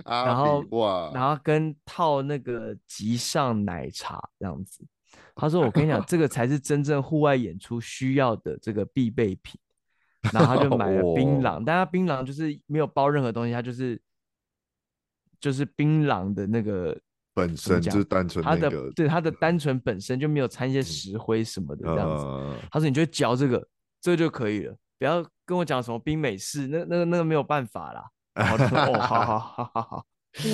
S1: 然后哇，然后跟套那个极上奶茶这样子，他说：“我跟你讲，这个才是真正户外演出需要的这个必备品。”然后他就买了 槟榔，但他槟榔就是没有包任何东西，他就是就是槟榔的那个
S2: 本身就是单纯
S1: 它的对它的单纯本身就没有掺一些石灰什么的这样子。他说：“你就嚼这个，这个就可以了，不要跟我讲什么冰美式，那那个那个没有办法啦。”然后就说：“哦，好好好好好，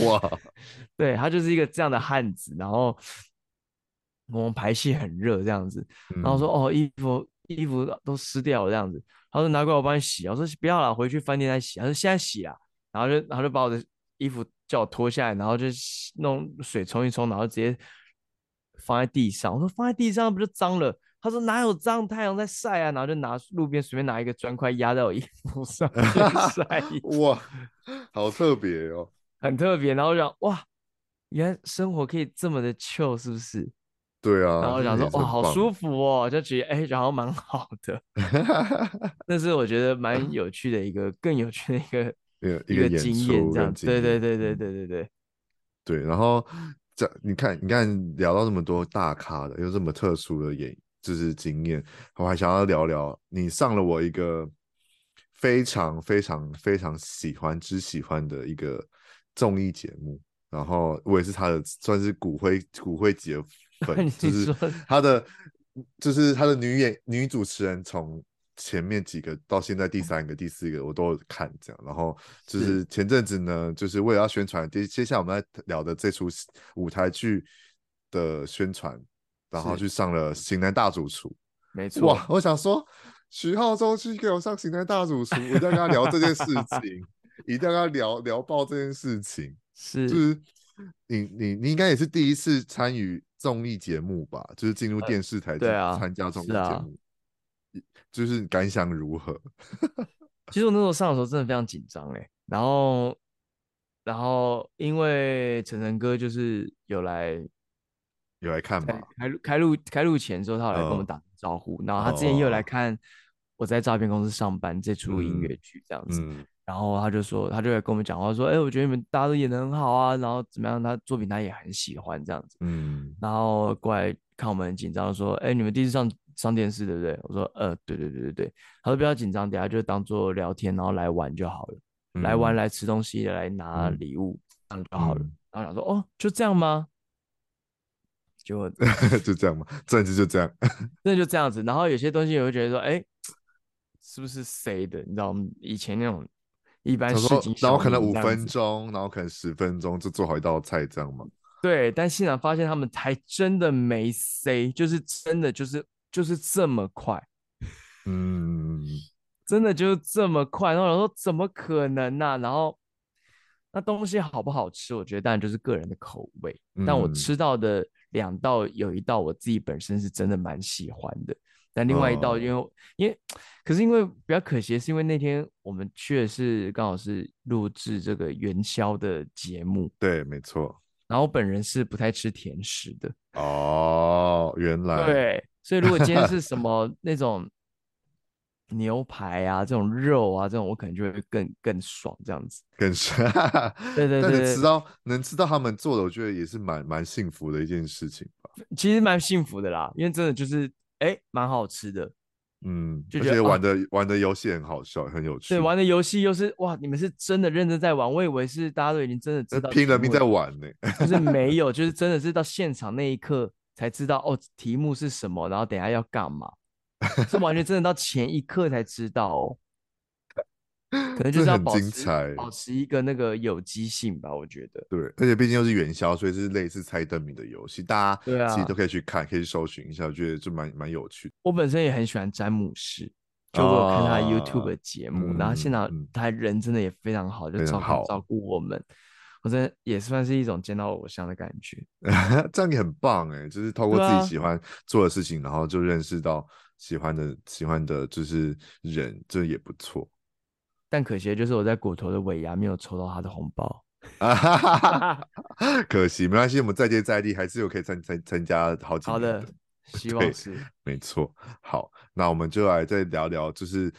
S1: 哇，对，他就是一个这样的汉子。然后我们排戏很热这样子，然后说：哦，衣服衣服都湿掉了这样子。他说拿过来我帮你洗。我说不要了，回去饭店再洗。他说现在洗啊。然后就然后就把我的衣服叫我脱下来，然后就弄水冲一冲，然后直接放在地上。我说放在地上不就脏了？”他说哪有脏？太阳在晒啊，然后就拿路边随便拿一个砖块压在我衣服上 晒。
S2: 哇，好特别哦，
S1: 很特别。然后我想哇，原来生活可以这么的 chill，是不是？
S2: 对啊。
S1: 然后我想说哇，好舒服哦，就觉得哎，然后蛮好的。那是我觉得蛮有趣的一个，更有趣的一个一个经验，这样子。对对对对对对对。
S2: 对，然后这你看，你看聊到这么多大咖的，又这么特殊的演。就是经验，我还想要聊聊你上了我一个非常非常非常喜欢之喜欢的一个综艺节目，然后我也是他的算是骨灰骨灰级的粉，就是他的就是他的女演女主持人，从前面几个到现在第三个、第四个我都有看这样，然后就是前阵子呢，就是为了要宣传接接下来我们在聊的这出舞台剧的宣传。然后去上了《型男大主厨》，
S1: 没 错。
S2: 哇，我想说，徐浩中去给我上《型男大主厨》，我一定要跟他聊这件事 情，一定要跟他聊聊爆这件事情。
S1: 是，
S2: 就是你你你应该也是第一次参与综艺节目吧？就是进入电视台参加综艺节目，就是感想如何？
S1: 其实我那时候上的时候真的非常紧张哎，然后然后因为晨晨哥就是有来。
S2: 有来看嘛？
S1: 开录开录开录前之后，他有来跟我们打招呼。Uh, 然后他之前也有来看我在诈骗公司上班这出音乐剧这样子。嗯、然后他就说，他就来跟我们讲话说：“哎、欸，我觉得你们大家都演的很好啊，然后怎么样？他作品他也很喜欢这样子。”嗯。然后过来看我们很紧张，说：“哎、欸，你们第一次上上电视对不对？我说呃，对对对对对。他说不要紧张，等下就当做聊天，然后来玩就好了。嗯、来玩来吃东西，来拿礼物，这样就好了。嗯、然后想说哦，就这样吗？就
S2: 就这样吗？政治就这样，
S1: 那就这样子。然后有些东西我会觉得说，哎，是不是谁的？你知道我们以前那种一般事情，
S2: 然后可能五分钟，然后可能十分钟就做好一道菜，这样吗？
S1: 对，但现场发现他们还真的没 say，就是真的就是就是这么快，
S2: 嗯，
S1: 真的就是这么快。然后我说怎么可能呢、啊？然后那东西好不好吃？我觉得当然就是个人的口味，嗯、但我吃到的。两道有一道我自己本身是真的蛮喜欢的，但另外一道因为、哦、因为可是因为比较可惜的是因为那天我们去的是刚好是录制这个元宵的节目，
S2: 对，没错。
S1: 然后我本人是不太吃甜食的
S2: 哦，原来
S1: 对，所以如果今天是 什么那种。牛排啊，这种肉啊，这种我可能就会更更爽，这样子
S2: 更爽。
S1: 对对对，对，
S2: 能吃到能吃到他们做的，我觉得也是蛮蛮幸福的一件事情吧。
S1: 其实蛮幸福的啦，因为真的就是哎，蛮好吃的。
S2: 嗯，就觉得玩的、啊、玩的游戏很好笑，很有趣。
S1: 对，玩的游戏又是哇，你们是真的认真在玩，我以为是大家都已经真的知道
S2: 拼了命在玩呢，
S1: 就是没 有，就是真的是到现场那一刻才知道哦，题目是什么，然后等下要干嘛。是完全真的到前一刻才知道哦，可能就是要保持保持一个那个有机性吧，我觉得。
S2: 对，而且毕竟又是元宵，所以是类似猜灯谜的游戏，大家对啊，其实都可以去看，可以去搜寻一下，我觉得就蛮蛮有趣的。
S1: 我本身也很喜欢詹姆士，就我有看他 YouTube 的节目，啊、然后现场他人真的也非常好，嗯、就照顾照顾我们，我真的也算是一种见到偶像的感觉。
S2: 这样也很棒哎，就是透过自己喜欢做的事情，啊、然后就认识到。喜欢的喜欢的就是人，这也不错。
S1: 但可惜的就是我在骨头的尾牙没有抽到他的红包，
S2: 可惜没关系，我们再接再厉，还是有可以参参参加好几年。
S1: 好的，希望是
S2: 没错。好，那我们就来再聊聊，就是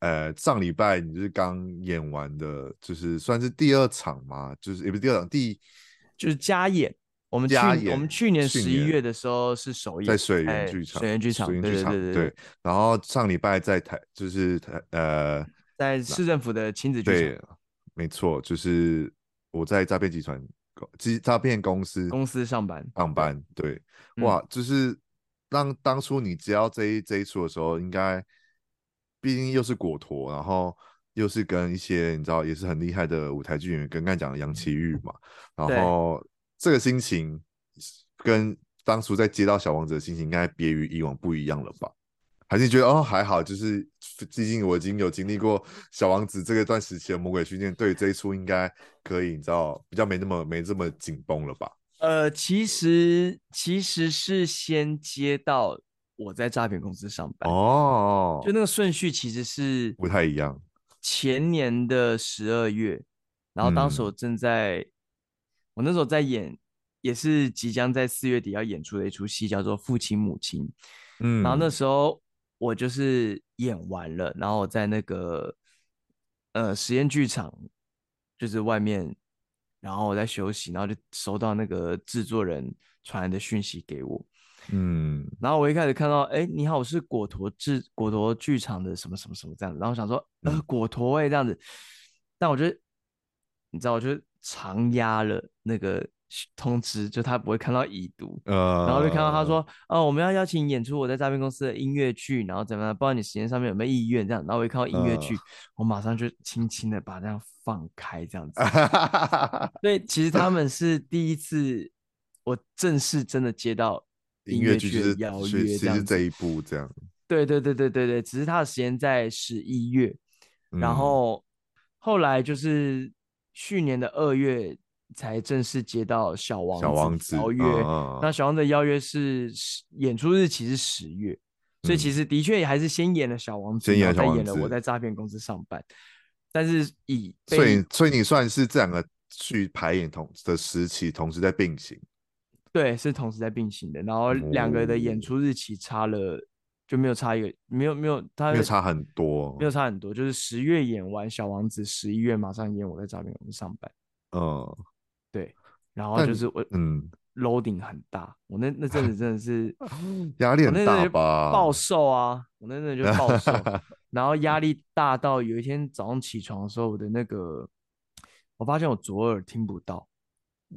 S2: 呃上礼拜你就是刚演完的，就是算是第二场嘛，就是也不是第二场，第
S1: 就是加演。我们去我们去年十一月的时候是首演
S2: 在水源剧场，
S1: 水源剧场，对对对对。
S2: 然后上礼拜在台就是台呃，
S1: 在市政府的亲子剧场，对，
S2: 没错，就是我在诈骗集团诈骗公司
S1: 公司上班
S2: 上班，对，哇，就是当当初你接到这一这一出的时候，应该毕竟又是果陀，然后又是跟一些你知道也是很厉害的舞台剧演员，跟刚才讲的杨奇煜嘛，然后。这个心情跟当初在接到小王子的心情，应该别于以往不一样了吧？还是觉得哦还好，就是毕竟我已经有经历过小王子这个段时期的魔鬼训练，对这一出应该可以，你知道比较没那么没这么紧绷了吧？
S1: 呃，其实其实是先接到我在诈骗公司上班
S2: 哦，
S1: 就那个顺序其实是
S2: 不太一样。
S1: 前年的十二月，然后当时我正在。嗯我那时候在演，也是即将在四月底要演出的一出戏，叫做《父亲母亲》。嗯，然后那时候我就是演完了，然后我在那个呃实验剧场，就是外面，然后我在休息，然后就收到那个制作人传来的讯息给我。
S2: 嗯，
S1: 然后我一开始看到，哎，你好，我是果陀制果陀剧场的什么什么什么这样子，然后想说，呃，果陀哎这样子，但我觉得，你知道，我觉得。长压了那个通知，就他不会看到已读，uh, 然后就看到他说，哦，我们要邀请演出我在诈骗公司的音乐剧，然后怎么样？不知道你时间上面有没有意愿这样，然后我一看到音乐剧，uh, 我马上就轻轻的把这样放开这样子。所以其实他们是第一次，我正式真的接到音乐剧的邀约，这样
S2: 这一步这样。
S1: 对对对对对对，只是他的时间在十一月，然后后来就是。去年的二月才正式接到小王子邀约，那小王子的邀约是演出日期是十月，嗯、所以其实的确也还是先演了小王子，然后再演了我在诈骗公司上班，但是以
S2: 所以所以你算是这两个去排演同的时期同时在并行，
S1: 对，是同时在并行的，然后两个的演出日期差了。就没有差一个，没有没有，他
S2: 没有差很多，
S1: 没有差很多，就是十月演完《小王子》，十一月马上演我在诈骗公司上班。
S2: 嗯，
S1: 对，然后就是我，
S2: 嗯
S1: ，loading 很大，我那那阵子真的是
S2: 压力很大吧？
S1: 暴瘦啊！我那阵子就暴瘦，然后压力大到有一天早上起床的时候，我的那个我发现我左耳听不到，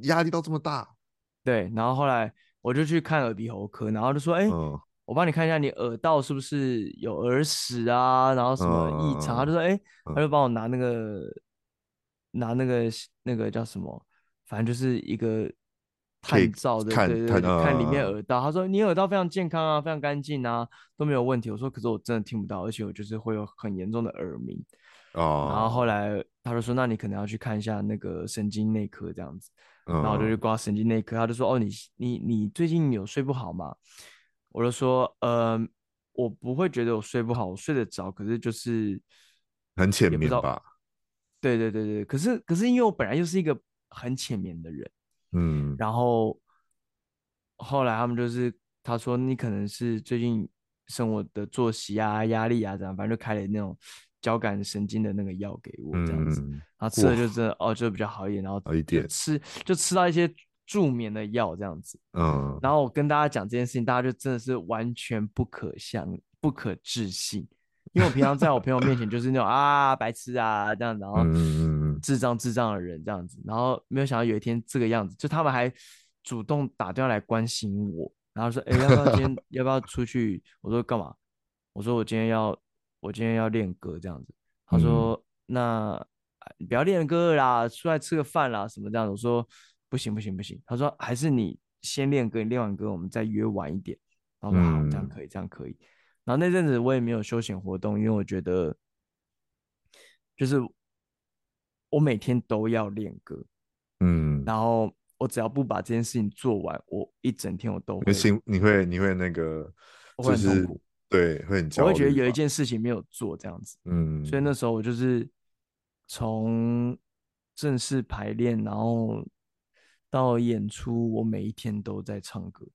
S2: 压力到这么大。
S1: 对，然后后来我就去看耳鼻喉科，然后就说：“哎、欸，嗯、我帮你看一下你耳道是不是有耳屎啊？然后什么异常？”嗯、他就说：“哎、欸，嗯、他就帮我拿那个拿那个那个叫什么，反正就是一个。”探照的，看对对对，看，看里面耳道。他说你耳道非常健康啊，非常干净啊，都没有问题。我说可是我真的听不到，而且我就是会有很严重的耳鸣。哦。然后后来他就说，那你可能要去看一下那个神经内科这样子。然后我就去挂神经内科，他就说哦，你你你最近有睡不好吗？我就说呃，我不会觉得我睡不好，我睡得着，可是就是
S2: 很浅眠吧。
S1: 对对对对，可是可是因为我本来就是一个很浅眠的人。嗯，然后后来他们就是他说你可能是最近生活的作息啊、压力啊这样，反正就开了那种交感神经的那个药给我这样子，嗯、然后吃了就真的哦就比较好一点，然后好一点吃就吃到一些助眠的药这样子，嗯，然后我跟大家讲这件事情，大家就真的是完全不可相不可置信，因为我平常在我朋友面前就是那种啊白痴啊这样，然后。嗯智障智障的人这样子，然后没有想到有一天这个样子，就他们还主动打电话来关心我，然后说：“哎，要不要今天 要不要出去？”我说：“干嘛？”我说：“我今天要我今天要练歌这样子。”他说：“嗯、那你不要练歌啦，出来吃个饭啦什么这样子。”我说：“不行不行不行。”他说：“还是你先练歌，你练完歌我们再约晚一点。”然后说：“好，这样可以，这样可以。”然后那阵子我也没有休闲活动，因为我觉得就是。我每天都要练歌，嗯，然后我只要不把这件事情做完，我一整天我都会
S2: 心，你会你会那个，就是、
S1: 会很痛苦，
S2: 对，会很焦虑，
S1: 我会觉得有一件事情没有做这样子，嗯，所以那时候我就是从正式排练，然后到演出，我每一天都在唱歌，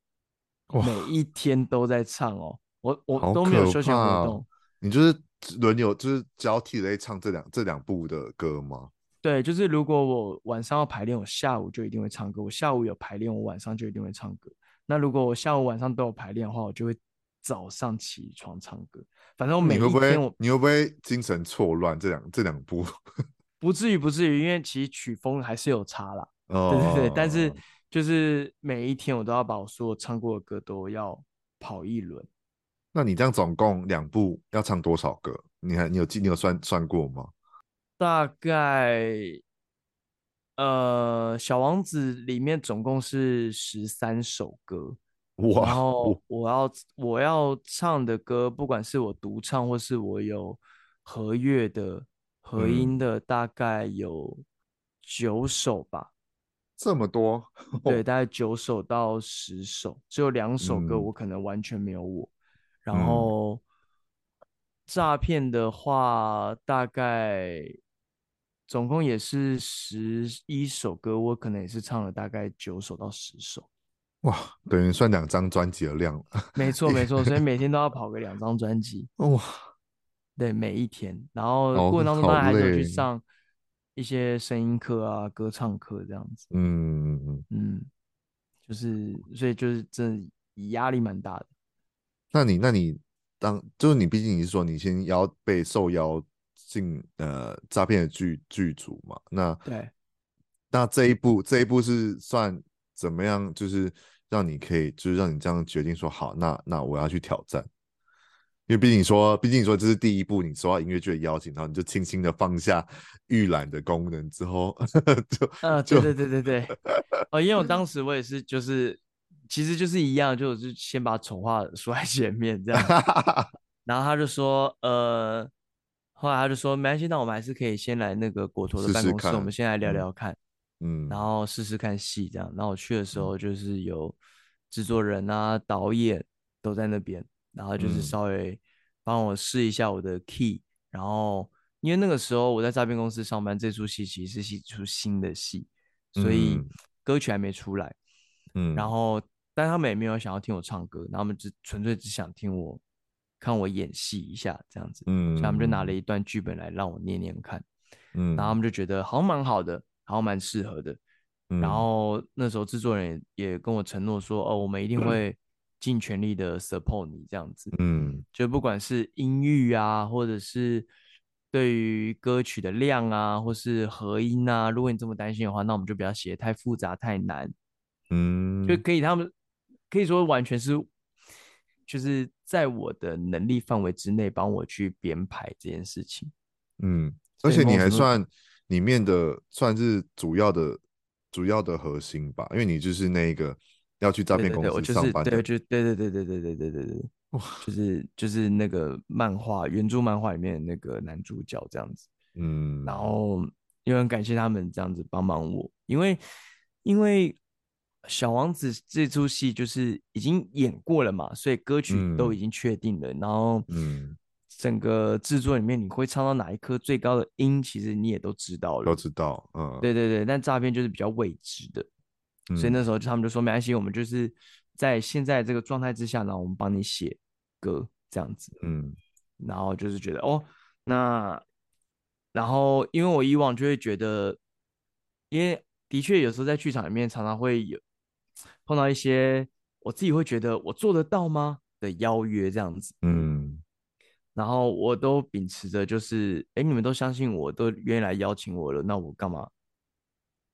S1: 每一天都在唱哦，我我都没有休闲活动，
S2: 你就是轮流就是交替的在唱这两这两部的歌吗？
S1: 对，就是如果我晚上要排练，我下午就一定会唱歌；我下午有排练，我晚上就一定会唱歌。那如果我下午晚上都有排练的话，我就会早上起床唱歌。反正我每一天我，
S2: 你会不会，你会不会精神错乱？这两这两部
S1: 不至于，不至于，因为其实曲风还是有差啦。哦，对对对，但是就是每一天我都要把我所有唱过的歌都要跑一轮。
S2: 那你这样总共两部要唱多少歌？你还你有记你有算算过吗？
S1: 大概，呃，小王子里面总共是十三首歌，哇！然后我要我要唱的歌，不管是我独唱或是我有合乐的合音的，大概有九首吧。
S2: 这么多？
S1: 对，大概九首到十首，只有两首歌我可能完全没有我，嗯、然后诈骗的话大概。总共也是十一首歌，我可能也是唱了大概九首到十首。
S2: 哇，等于算两张专辑的量了。
S1: 没错没错，所以每天都要跑个两张专辑。哇，对，每一天，然后过程当中当然还是有去上一些声音课啊、歌唱课这样子。嗯嗯嗯，就是所以就是真的压力蛮大的。
S2: 那你那你当就是你，毕竟你是说你先邀被受邀。进呃诈骗的剧剧组嘛，那对，那这一步这一步是算怎么样？就是让你可以，就是让你这样决定说好，那那我要去挑战，因为毕竟说，毕竟说这是第一步，你收到音乐剧的邀请，然后你就轻轻的放下 预览的功能之后，就
S1: 呃，对对对对对，哦，因为我当时我也是，就是其实就是一样，就是先把丑话说在前面这样，然后他就说呃。后来他就说没关系，那我们还是可以先来那个果陀的办公室，试试我们先来聊聊看，嗯，然后试试看戏这样。然后我去的时候就是有制作人啊、导演都在那边，然后就是稍微帮我试一下我的 key。然后因为那个时候我在诈骗公司上班，这出戏其实是一出新的戏，所以歌曲还没出来，嗯，然后但他们也没有想要听我唱歌，然后他们只纯粹只想听我。看我演戏一下这样子，嗯，所以他们就拿了一段剧本来让我念念看，嗯，然后他们就觉得好像蛮好的，好像蛮适合的，然后那时候制作人也，也跟我承诺说，哦，我们一定会 尽全力的 support 你这样子。
S2: 嗯，
S1: 就不管是音域啊，或者是对于歌曲的量啊，或是和音啊，如果你这么担心的话，那我们就不要写太复杂太难。
S2: 嗯，
S1: 就可以他们可以说完全是就是在我的能力范围之内帮我去编排这件事情。
S2: 嗯，而且你还算里面的算是主要的。主要的核心吧，因为你就是那个要去诈骗公司上班的，
S1: 对，就对对对对对对对对对，哇，就是就是那个漫画原著漫画里面那个男主角这样子，
S2: 嗯，
S1: 然后也很感谢他们这样子帮忙我，因为因为小王子这出戏就是已经演过了嘛，所以歌曲都已经确定了，嗯、然后嗯。整个制作里面，你会唱到哪一颗最高的音，其实你也都知道了，
S2: 都知道，嗯，
S1: 对对对。但诈骗就是比较未知的，嗯、所以那时候他们就说没关系，我们就是在现在这个状态之下呢，我们帮你写歌这样子，
S2: 嗯，
S1: 然后就是觉得哦，那然后因为我以往就会觉得，因为的确有时候在剧场里面常常会有碰到一些我自己会觉得我做得到吗的邀约这样子，
S2: 嗯。
S1: 然后我都秉持着，就是，哎，你们都相信我，都愿意来邀请我了，那我干嘛？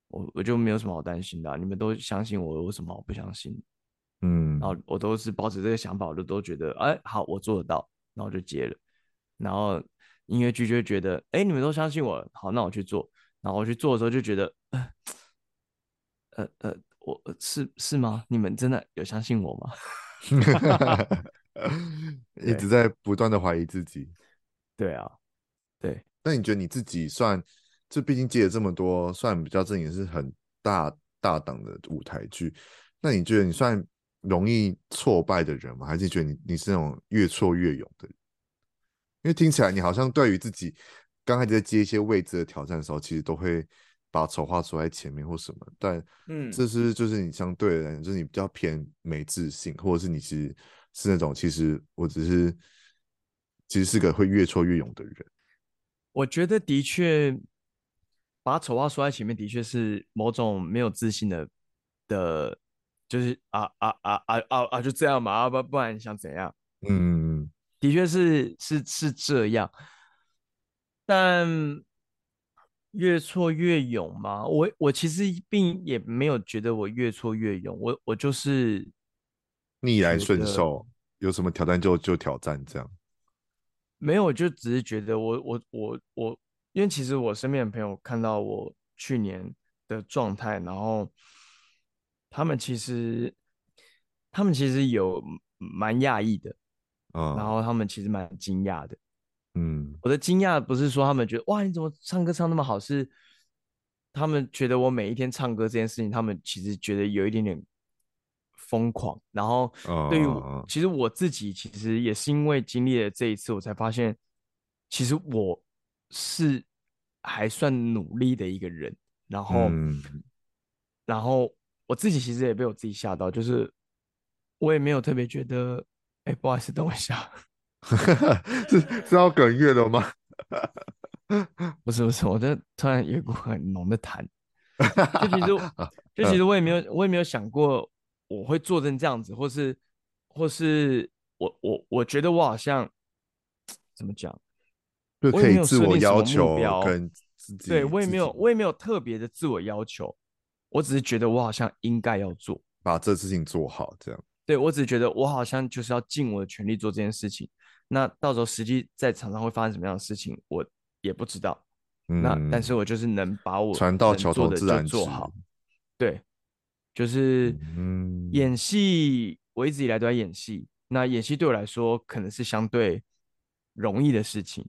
S1: 我我就没有什么好担心的啊。你们都相信我，有什么好不相信？
S2: 嗯，
S1: 然后我都是抱着这个想法，我就都觉得，哎，好，我做得到，然后就接了。然后音乐剧就觉得，哎，你们都相信我，好，那我去做。然后我去做的时候就觉得，呃呃 呃，我是是吗？你们真的有相信我吗？
S2: 一直在不断的怀疑自己，
S1: 对啊，对。
S2: 那你觉得你自己算，这毕竟接了这么多，算比较正经是很大大档的舞台剧，那你觉得你算容易挫败的人吗？还是觉得你你是那种越挫越勇的人？因为听起来你好像对于自己刚开始在接一些未知的挑战的时候，其实都会把丑话说在前面或什么，但嗯，这是就是你相对的人，就是你比较偏没自信，或者是你其实。是那种，其实我只是，其实是个会越挫越勇的人。
S1: 我觉得的确，把丑话说在前面，的确是某种没有自信的的，就是啊啊啊啊啊啊，就这样嘛，啊不不然你想怎样？
S2: 嗯，
S1: 的确是是是这样，但越挫越勇吗，我我其实并也没有觉得我越挫越勇，我我就是。
S2: 逆来顺受，有什么挑战就就挑战，这样。
S1: 没有，我就只是觉得我我我我，因为其实我身边的朋友看到我去年的状态，然后他们其实他们其实有蛮讶异的，
S2: 嗯，
S1: 然后他们其实蛮惊讶的，
S2: 嗯，
S1: 我的惊讶不是说他们觉得哇你怎么唱歌唱那么好，是他们觉得我每一天唱歌这件事情，他们其实觉得有一点点。疯狂，然后对于我，uh, 其实我自己其实也是因为经历了这一次，我才发现，其实我是还算努力的一个人。然后，嗯、然后我自己其实也被我自己吓到，就是我也没有特别觉得，哎，不好意思，等我一下，
S2: 是是要哽咽了吗？
S1: 不是不是，我这突然有一股很浓的痰，就其实就其实我也没有我也没有想过。我会做成这样子，或是，或是我我我觉得我好像怎么讲，
S2: 就可以自我要求跟自己，
S1: 对我也没有我也没有特别的自我要求，我只是觉得我好像应该要做，
S2: 把这事情做好，这样。
S1: 对，我只是觉得我好像就是要尽我的全力做这件事情。那到时候实际在场上会发生什么样的事情，我也不知道。
S2: 嗯、
S1: 那但是我就是能把我
S2: 船到桥头自然直，
S1: 做好，对。就是演戏，我一直以来都在演戏。那演戏对我来说可能是相对容易的事情。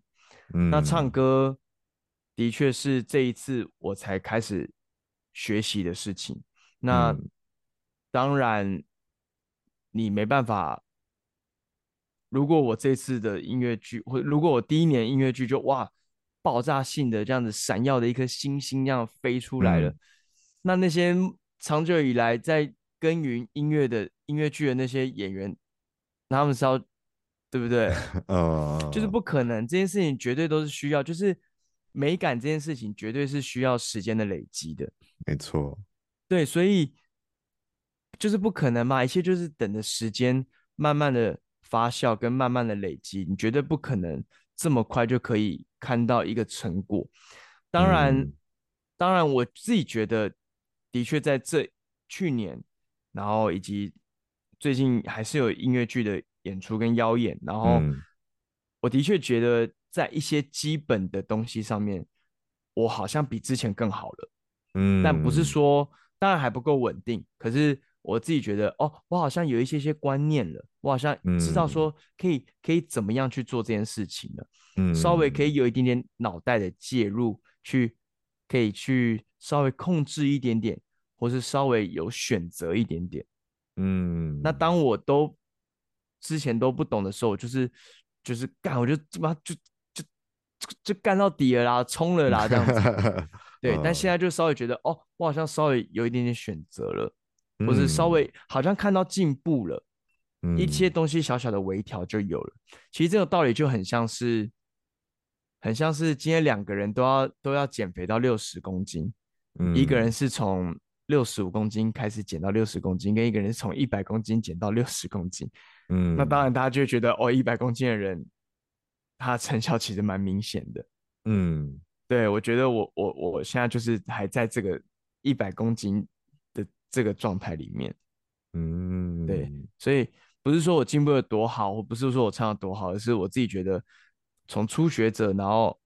S1: 那唱歌的确是这一次我才开始学习的事情。那当然你没办法。如果我这次的音乐剧，或如果我第一年音乐剧就哇爆炸性的这样子闪耀的一颗星星这样飞出来了，那那些。长久以来在耕耘音乐的音乐剧的那些演员，他们是要对不对？
S2: 呃，
S1: 就是不可能，这件事情绝对都是需要，就是美感这件事情绝对是需要时间的累积的。
S2: 没错，
S1: 对，所以就是不可能嘛，一切就是等着时间慢慢的发酵跟慢慢的累积，你绝对不可能这么快就可以看到一个成果。当然，嗯、当然我自己觉得，的确在这去年，然后以及最近还是有音乐剧的演出跟邀演，然后我的确觉得在一些基本的东西上面，我好像比之前更好了。嗯，但不是说。当然还不够稳定，可是我自己觉得，哦，我好像有一些些观念了，我好像知道说可以、嗯、可以怎么样去做这件事情了，嗯，稍微可以有一点点脑袋的介入，去可以去稍微控制一点点，或是稍微有选择一点点，嗯，那当我都之前都不懂的时候，就是就是干，我就他妈就就就就干到底了啦，冲了啦，这样子。对，但现在就稍微觉得，哦，我好像稍微有一点点选择了，嗯、或是稍微好像看到进步了，嗯、一些东西小小的微调就有了。其实这个道理就很像是，很像是今天两个人都要都要减肥到六十公斤，嗯、一个人是从六十五公斤开始减到六十公斤，跟一个人是从一百公斤减到六十公斤，嗯，那当然大家就会觉得，哦，一百公斤的人，他成效其实蛮明显的，嗯。对，我觉得我我我现在就是还在这个一百公斤的这个状态里面，嗯，对，所以不是说我进步的多好，或不是说我唱的多好，而是我自己觉得从初学者，然后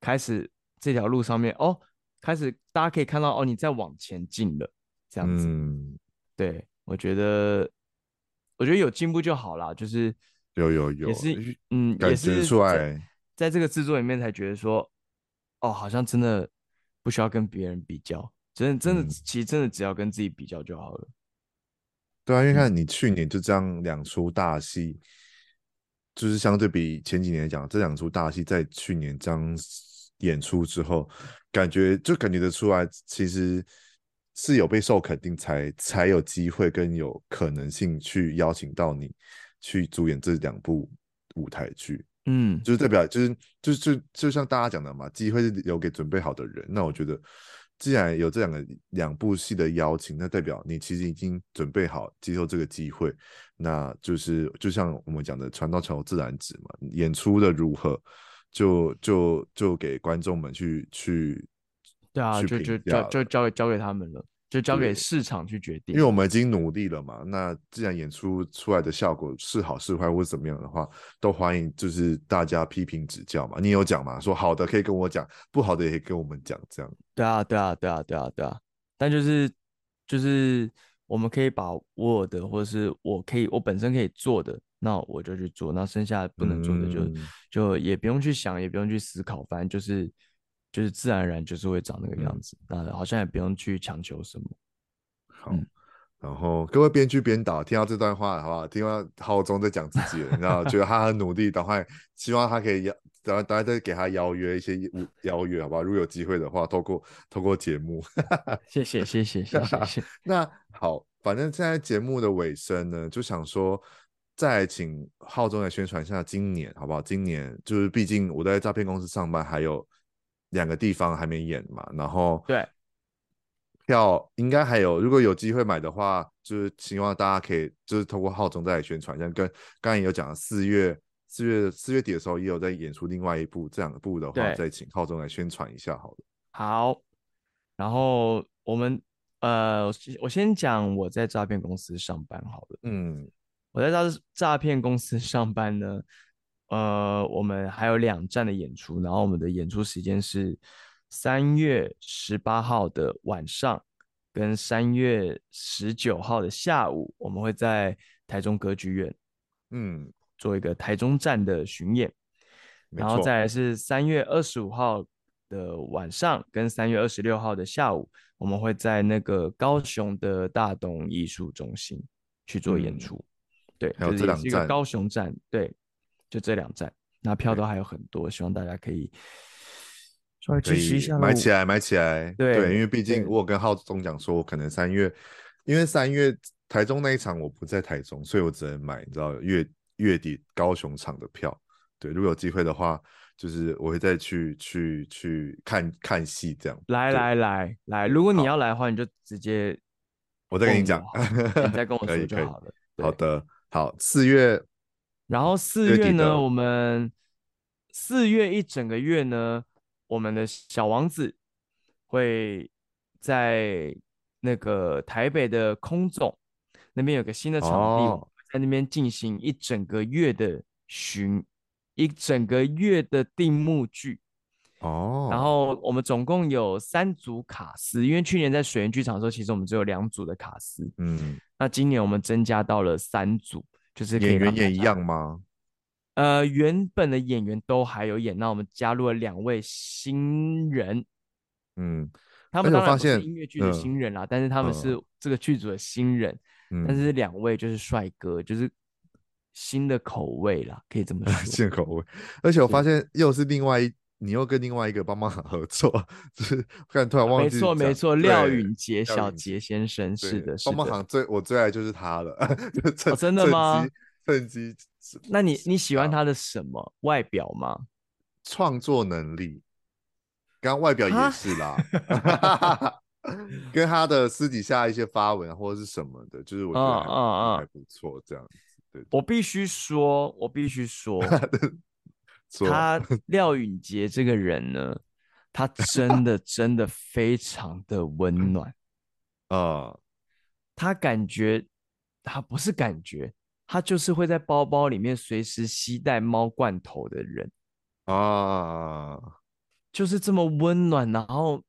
S1: 开始这条路上面，哦，开始大家可以看到，哦，你在往前进了，这样子，嗯，对，我觉得我觉得有进步就好啦，就是
S2: 有有有，
S1: 也是嗯，也是在在这个制作里面才觉得说。哦，好像真的不需要跟别人比较，真的真的，嗯、其实真的只要跟自己比较就好了。
S2: 对啊，因为看你去年就这样两出大戏，嗯、就是相对比前几年来讲，这两出大戏在去年这样演出之后，感觉就感觉得出来，其实是有被受肯定才，才才有机会跟有可能性去邀请到你去主演这两部舞台剧。嗯，就是代表，就是，就就就像大家讲的嘛，机会是留给准备好的人。那我觉得，既然有这两个两部戏的邀请，那代表你其实已经准备好接受这个机会。那就是就像我们讲的，船到桥头自然直嘛。演出的如何，就就就给观众们去去，
S1: 对啊，就就交就交给交给他们了。就交给市场去决定，
S2: 因为我们已经努力了嘛。那既然演出出来的效果是好是坏或者怎么样的话，都欢迎就是大家批评指教嘛。你有讲嘛？说好的可以跟我讲，不好的也可以跟我们讲，这样。
S1: 对啊，对啊，对啊，对啊，对啊。但就是就是我们可以把握的，或者是我可以我本身可以做的，那我就去做。那剩下不能做的就、嗯、就也不用去想，也不用去思考，反正就是。就是自然而然就是会长那个样子，那、嗯、好像也不用去强求什么。
S2: 好，嗯、然后各位编剧编导听到这段话，好不好？听到浩中在讲自己了，你知道，觉得他很努力，赶快希望他可以邀，等大家再给他邀约一些邀约，好不好？如果有机会的话，透过透过节目，
S1: 谢谢谢谢谢谢。
S2: 那好，反正现在节目的尾声呢，就想说再请浩中来宣传一下今年，好不好？今年就是毕竟我在诈骗公司上班，还有。两个地方还没演嘛，然后
S1: 对
S2: 票应该还有，如果有机会买的话，就是希望大家可以就是通过浩中再来宣传，像跟刚才有讲四月四月四月底的时候也有在演出另外一部，这两部的话再请浩中来宣传一下好了。
S1: 好，然后我们呃，我先讲我在诈骗公司上班好了。嗯，我在诈诈骗公司上班呢。呃，我们还有两站的演出，然后我们的演出时间是三月十八号的晚上跟三月十九号的下午，我们会在台中歌剧院，嗯，做一个台中站的巡演，然后再来是三月二十五号的晚上跟三月二十六号的下午，我们会在那个高雄的大东艺术中心去做演出，嗯、对，
S2: 还有
S1: 这两个高雄站，对。就这两站，那票都还有很多，希望大家可以稍微支持一下，
S2: 买起来，买起来。对，对，因为毕竟我跟浩中讲说，我可能三月，因为三月台中那一场我不在台中，所以我只能买，你知道月月底高雄场的票。对，如果有机会的话，就是我会再去去去看看戏这样。
S1: 来来来来，如果你要来的话，你就直接
S2: 我再跟你讲，
S1: 你再跟我 说就好了。
S2: 好的，好，四月，
S1: 然后四月呢，我们四月一整个月呢，我们的小王子会在那个台北的空总那边有个新的场地，哦、在那边进行一整个月的巡，一整个月的定目剧。哦，然后我们总共有三组卡司，因为去年在水源剧场的时候，其实我们只有两组的卡司。嗯，那今年我们增加到了三组，就是
S2: 演员也一样吗？
S1: 呃，原本的演员都还有演，那我们加入了两位新人。
S2: 嗯，
S1: 他们当然不是音乐剧的新人啦，呃、但是他们是这个剧组的新人。嗯、但是两位就是帅哥，就是新的口味啦，可以这么 说。
S2: 新的口味，而且我发现又是另外一。你又跟另外一个帮帮行 合作，就是看突然忘记。
S1: 没错没错，廖允杰小杰先生是的，是的。
S2: 帮帮行最我最爱就是他了，
S1: 哦，真的吗？
S2: 趁机。
S1: 那你你喜欢他的什么？外表吗？
S2: 创作能力，刚刚外表也是啦。跟他的私底下一些发文或者是什么的，就是我觉得还还不错，这样子。对，
S1: 我必须说，我必须说。他廖允杰这个人呢，他真的真的非常的温暖啊！他感觉他不是感觉，他就是会在包包里面随时携带猫罐头的人啊，就是这么温暖。然后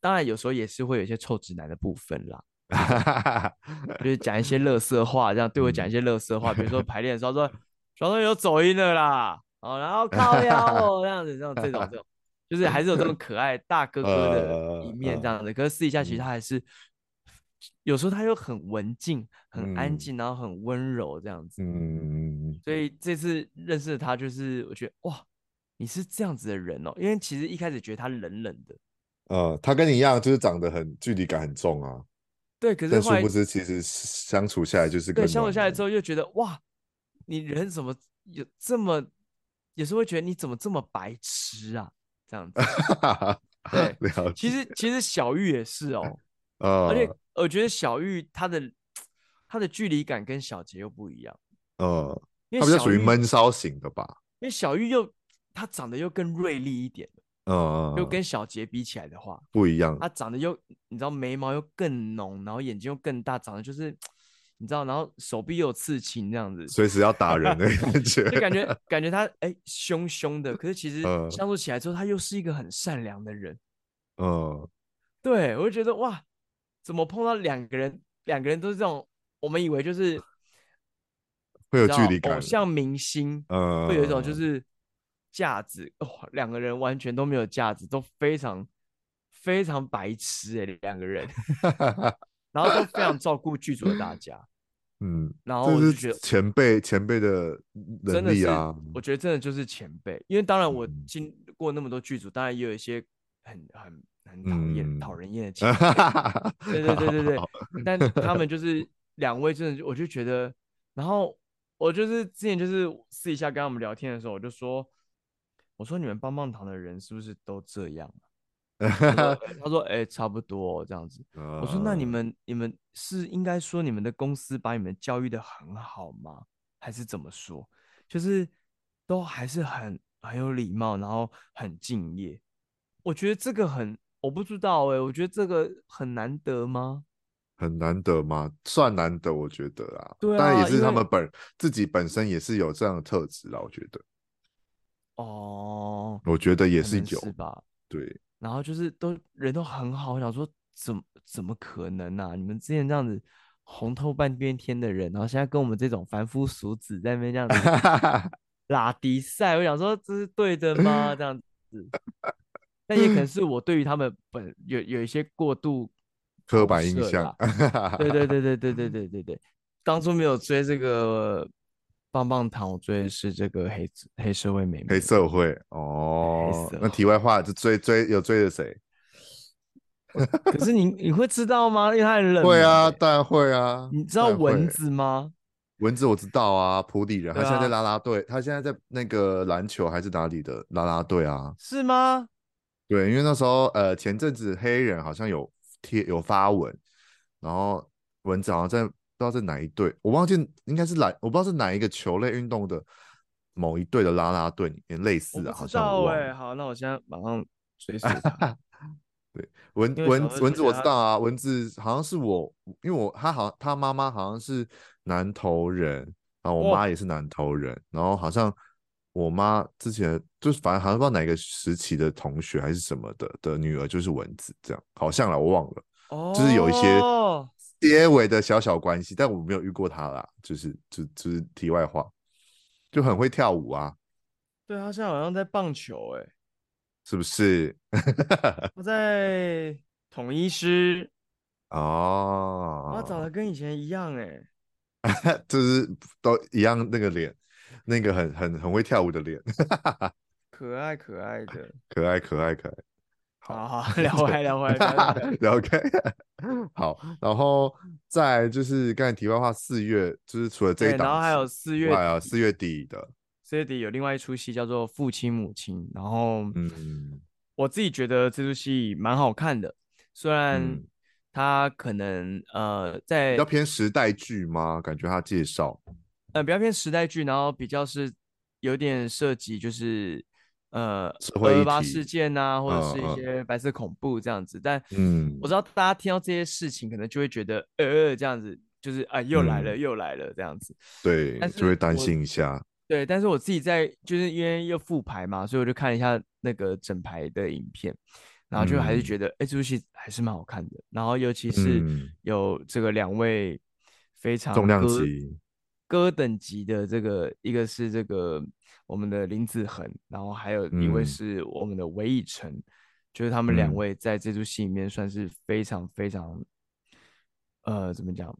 S1: 当然有时候也是会有一些臭直男的部分啦，就是讲一些乐色话，这样对我讲一些乐色话，比如说排练的时候说：“小东有走音了啦。”哦，然后靠腰哦，这样子，这种这种这种，就是还是有这种 可爱大哥哥的一面，这样子。可是私底下其实他还是有时候他又很文静、很安静，然后很温柔这样子。嗯，所以这次认识他，就是我觉得哇，你是这样子的人哦。因为其实一开始觉得他冷冷的。
S2: 呃，他跟你一样，就是长得很距离感很重啊。
S1: 对，可是殊
S2: 不知其实相处下来就是
S1: 对，相处下来之后又觉得哇，你人怎么有这么。有时候会觉得你怎么这么白痴啊？这样子，对，其实其实小玉也是哦，而且我觉得小玉她的她的距离感跟小杰又不一样，
S2: 呃，因为她比较属于闷骚型的吧？
S1: 因为小玉又她长得又更锐利一点，嗯，又跟小杰比起来的话
S2: 不一样，
S1: 她长得又你知道眉毛又更浓，然后眼睛又更大，长得就是。你知道，然后手臂又有刺青，这样子，
S2: 随时要打人的 感觉，
S1: 就感觉感觉他哎凶凶的，可是其实相处起来之后，他又是一个很善良的人。嗯，对，我就觉得哇，怎么碰到两个人，两个人都是这种，我们以为就是
S2: 会有距离感，
S1: 偶像明星，嗯，会有一种就是架子，哦，两个人完全都没有架子，都非常非常白痴哎，两个人。然后都非常照顾剧组的大家，
S2: 嗯，
S1: 然后我就觉得
S2: 前辈前辈的能力啊，
S1: 我觉得真的就是前辈，因为当然我经过那么多剧组，当然也有一些很很很讨厌讨人厌的。前辈，对对对对对，但他们就是两位真的，我就觉得，然后我就是之前就是私底下跟他们聊天的时候，我就说，我说你们棒棒糖的人是不是都这样？他说：“哎、欸，差不多这样子。Uh, ”我说：“那你们，你们是应该说你们的公司把你们教育的很好吗？还是怎么说？就是都还是很很有礼貌，然后很敬业。我觉得这个很，我不知道哎、欸，我觉得这个很难得吗？
S2: 很难得吗？算难得，我觉得啊。
S1: 对啊，
S2: 但也是他们本自己本身也是有这样的特质啦，我觉得。
S1: 哦，
S2: 我觉得也是有，
S1: 是吧？
S2: 对。
S1: 然后就是都人都很好，我想说怎么怎么可能啊？你们之前这样子红透半边天的人，然后现在跟我们这种凡夫俗子在那边这样子 拉迪赛，我想说这是对的吗？这样子，但也可能是我对于他们本有有一些过度
S2: 刻板印象。
S1: 对对对对对对对对对，当初没有追这个。棒棒糖，我追的是这个黑黑社会美眉。
S2: 黑社会哦，那题外话，就追追有追的谁？
S1: 可是你你会知道吗？因为他很冷。
S2: 会啊，当然会啊。
S1: 你知道蚊子吗？
S2: 蚊子我知道啊，普里人，他现在在拉拉队，他现在在那个篮球还是哪里的拉拉队啊？
S1: 是吗？
S2: 对，因为那时候呃前阵子黑人好像有贴有发文，然后。蚊子好像在不知道是哪一队，我忘记应该是篮，我不知道是哪一个球类运动的某一队的啦啦队里面类似的，好像我
S1: 哎，好，那我现在马上随时。
S2: 对，蚊蚊蚊子我知道啊，蚊子好像是我，因为我他好他妈妈好像是南投人，然后我妈也是南投人，哦、然后好像我妈之前就是反正好像不知道哪个时期的同学还是什么的的女儿就是蚊子，这样好像啦，我忘了，哦、就是有一些些微的小小关系，但我没有遇过他啦，就是就就是题外话，就很会跳舞啊，
S1: 对，他现在好像在棒球哎、欸。
S2: 是不是？
S1: 我在统一师
S2: 哦，
S1: 他长得跟以前一样哎，
S2: 就是都一样那个脸，那个很很很会跳舞的脸，
S1: 可爱可爱的，
S2: 可爱可爱可爱。
S1: 好好 聊开聊开
S2: 聊开，好，然后再就是刚才题外话，四月就是除了这一档，
S1: 然后还有四月
S2: 啊，四月底的。
S1: 四月底有另外一出戏叫做《父亲母亲》，然后嗯，我自己觉得这出戏蛮好看的，虽然它可能呃在
S2: 比较偏时代剧吗？感觉它介绍，
S1: 呃比较偏时代剧，然后比较是有点涉及就是呃二二八事件呐、啊，或者是一些白色恐怖这样子，但嗯，我知道大家听到这些事情，可能就会觉得呃这样子，就是啊又来了又来了这样子，
S2: 对，就会担心一下。
S1: 对，但是我自己在就是因为又复牌嘛，所以我就看一下那个整排的影片，然后就还是觉得，哎、嗯，这部戏还是蛮好看的。然后尤其是有这个两位非常
S2: 重量级、
S1: 歌等级的这个，一个是这个我们的林子恒，然后还有一位是我们的韦以诚，嗯、就是他们两位在这出戏里面算是非常非常，呃，怎么讲？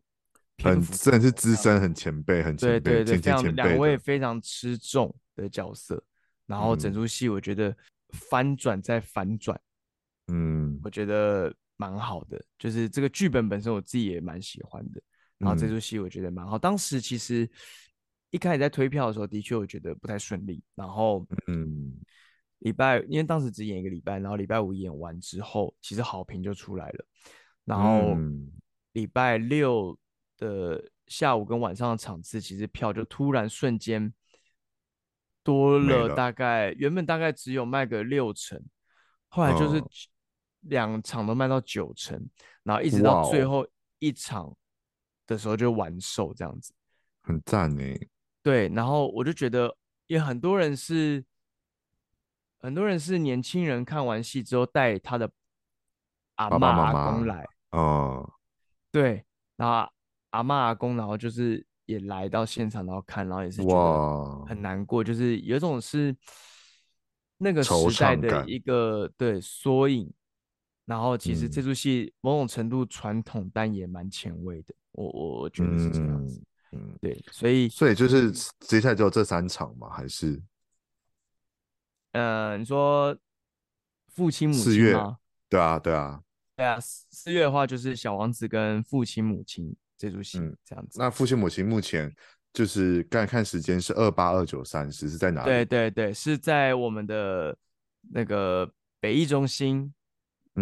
S2: 很真的是资深，很前辈，很前辈，
S1: 对对对，
S2: 前
S1: 非常两位非常吃重的角色，然后整出戏我觉得翻转再反转，嗯，我觉得蛮好的，就是这个剧本本身我自己也蛮喜欢的，然后这出戏我觉得蛮好。当时其实一开始在推票的时候，的确我觉得不太顺利，然后嗯，礼拜因为当时只演一个礼拜，然后礼拜五演完之后，其实好评就出来了，然后礼拜六。的下午跟晚上的场次，其实票就突然瞬间多了，大概原本大概只有卖个六成，后来就是两场都卖到九成，然后一直到最后一场的时候就完售这样子，
S2: 很赞呢。
S1: 对，然后我就觉得，也很多人是很多人是年轻人看完戏之后带他的阿妈阿公来，哦，对，然后。阿妈阿公，然后就是也来到现场，然后看，然后也是觉得很难过，就是有一种是那个时代的一个对缩影。然后其实这出戏某种程度传统，但也蛮前卫的。我我我觉得是这样子。嗯，嗯对，所以
S2: 所以就是接下来只有这三场吗？还是
S1: 呃，你说父亲母亲吗？
S2: 四月？对啊，对啊，
S1: 对啊。四月的话就是小王子跟父亲母亲。这出戏这样子，
S2: 那父亲母亲目前就是刚才看时间是二八二九三十是在哪里？
S1: 对对对，是在我们的那个北艺中心